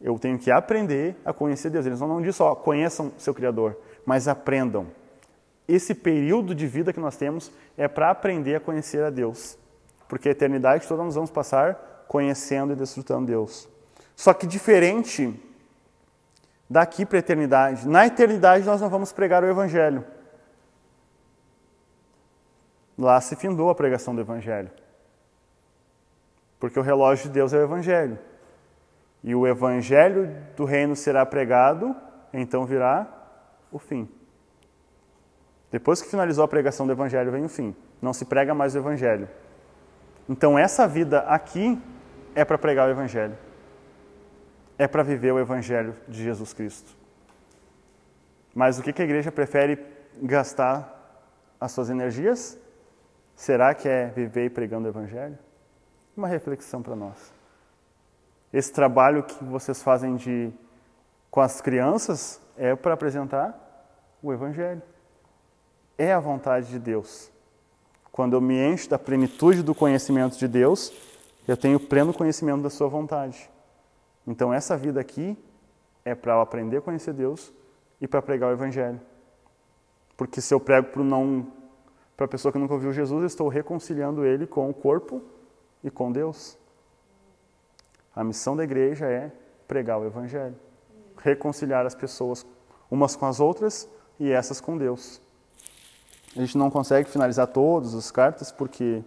Eu tenho que aprender a conhecer Deus. Eles não dizem só conheçam seu Criador, mas aprendam. Esse período de vida que nós temos é para aprender a conhecer a Deus. Porque a eternidade toda nós vamos passar conhecendo e desfrutando Deus. Só que diferente daqui para a eternidade. Na eternidade nós não vamos pregar o Evangelho. Lá se findou a pregação do Evangelho. Porque o relógio de Deus é o Evangelho e o evangelho do reino será pregado, então virá o fim. Depois que finalizou a pregação do evangelho, vem o fim. Não se prega mais o evangelho. Então essa vida aqui é para pregar o evangelho. É para viver o evangelho de Jesus Cristo. Mas o que a igreja prefere gastar as suas energias? Será que é viver pregando o evangelho? Uma reflexão para nós esse trabalho que vocês fazem de, com as crianças é para apresentar o Evangelho. É a vontade de Deus. Quando eu me encho da plenitude do conhecimento de Deus, eu tenho pleno conhecimento da Sua vontade. Então, essa vida aqui é para eu aprender a conhecer Deus e para pregar o Evangelho. Porque se eu prego para não para a pessoa que nunca ouviu Jesus, eu estou reconciliando ele com o corpo e com Deus. A missão da igreja é pregar o Evangelho, reconciliar as pessoas umas com as outras e essas com Deus. A gente não consegue finalizar todas as cartas porque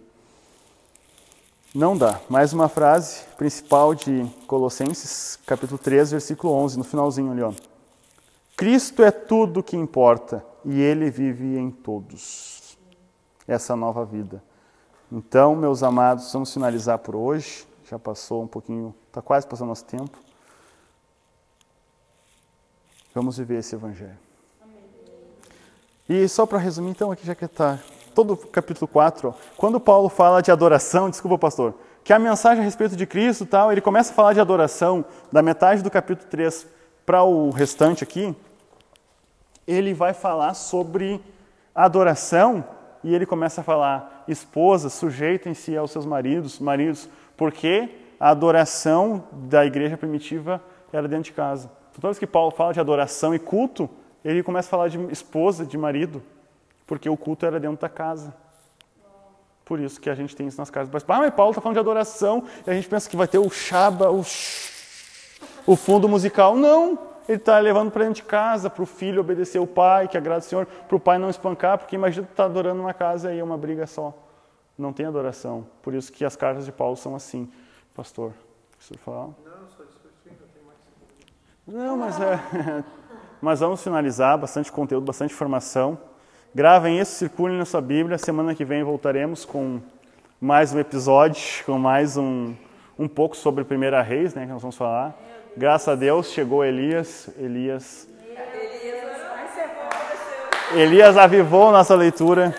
não dá. Mais uma frase principal de Colossenses, capítulo 3, versículo 11, no finalzinho ali. Ó. Cristo é tudo que importa e Ele vive em todos. Essa nova vida. Então, meus amados, vamos finalizar por hoje já passou um pouquinho, está quase passando nosso tempo. Vamos viver esse Evangelho. E só para resumir, então, aqui já que está todo o capítulo 4, quando Paulo fala de adoração, desculpa, pastor, que a mensagem a respeito de Cristo tal, ele começa a falar de adoração da metade do capítulo 3 para o restante aqui. ele vai falar sobre adoração e ele começa a falar: esposas, sujeitem-se aos seus maridos, maridos, porque a adoração da igreja primitiva era dentro de casa. Então, toda vez que Paulo fala de adoração e culto, ele começa a falar de esposa, de marido, porque o culto era dentro da casa. Por isso que a gente tem isso nas casas. Mas, ah, mas Paulo está falando de adoração e a gente pensa que vai ter o chaba, o, o fundo musical. Não! Ele está levando para dentro de casa, para o filho obedecer o pai, que agrada o Senhor, para o pai não espancar, porque imagina tu estar tá adorando uma casa e é uma briga só. Não tem adoração. Por isso que as cartas de Paulo são assim. Pastor? Não, só discutir, já tem mais Não, mas é. mas vamos finalizar, bastante conteúdo, bastante informação. Gravem isso, circulem na sua Bíblia. Semana que vem voltaremos com mais um episódio, com mais um, um pouco sobre Primeira Reis, né, que nós vamos falar. Graças a Deus chegou Elias. Elias. Elias avivou nossa leitura.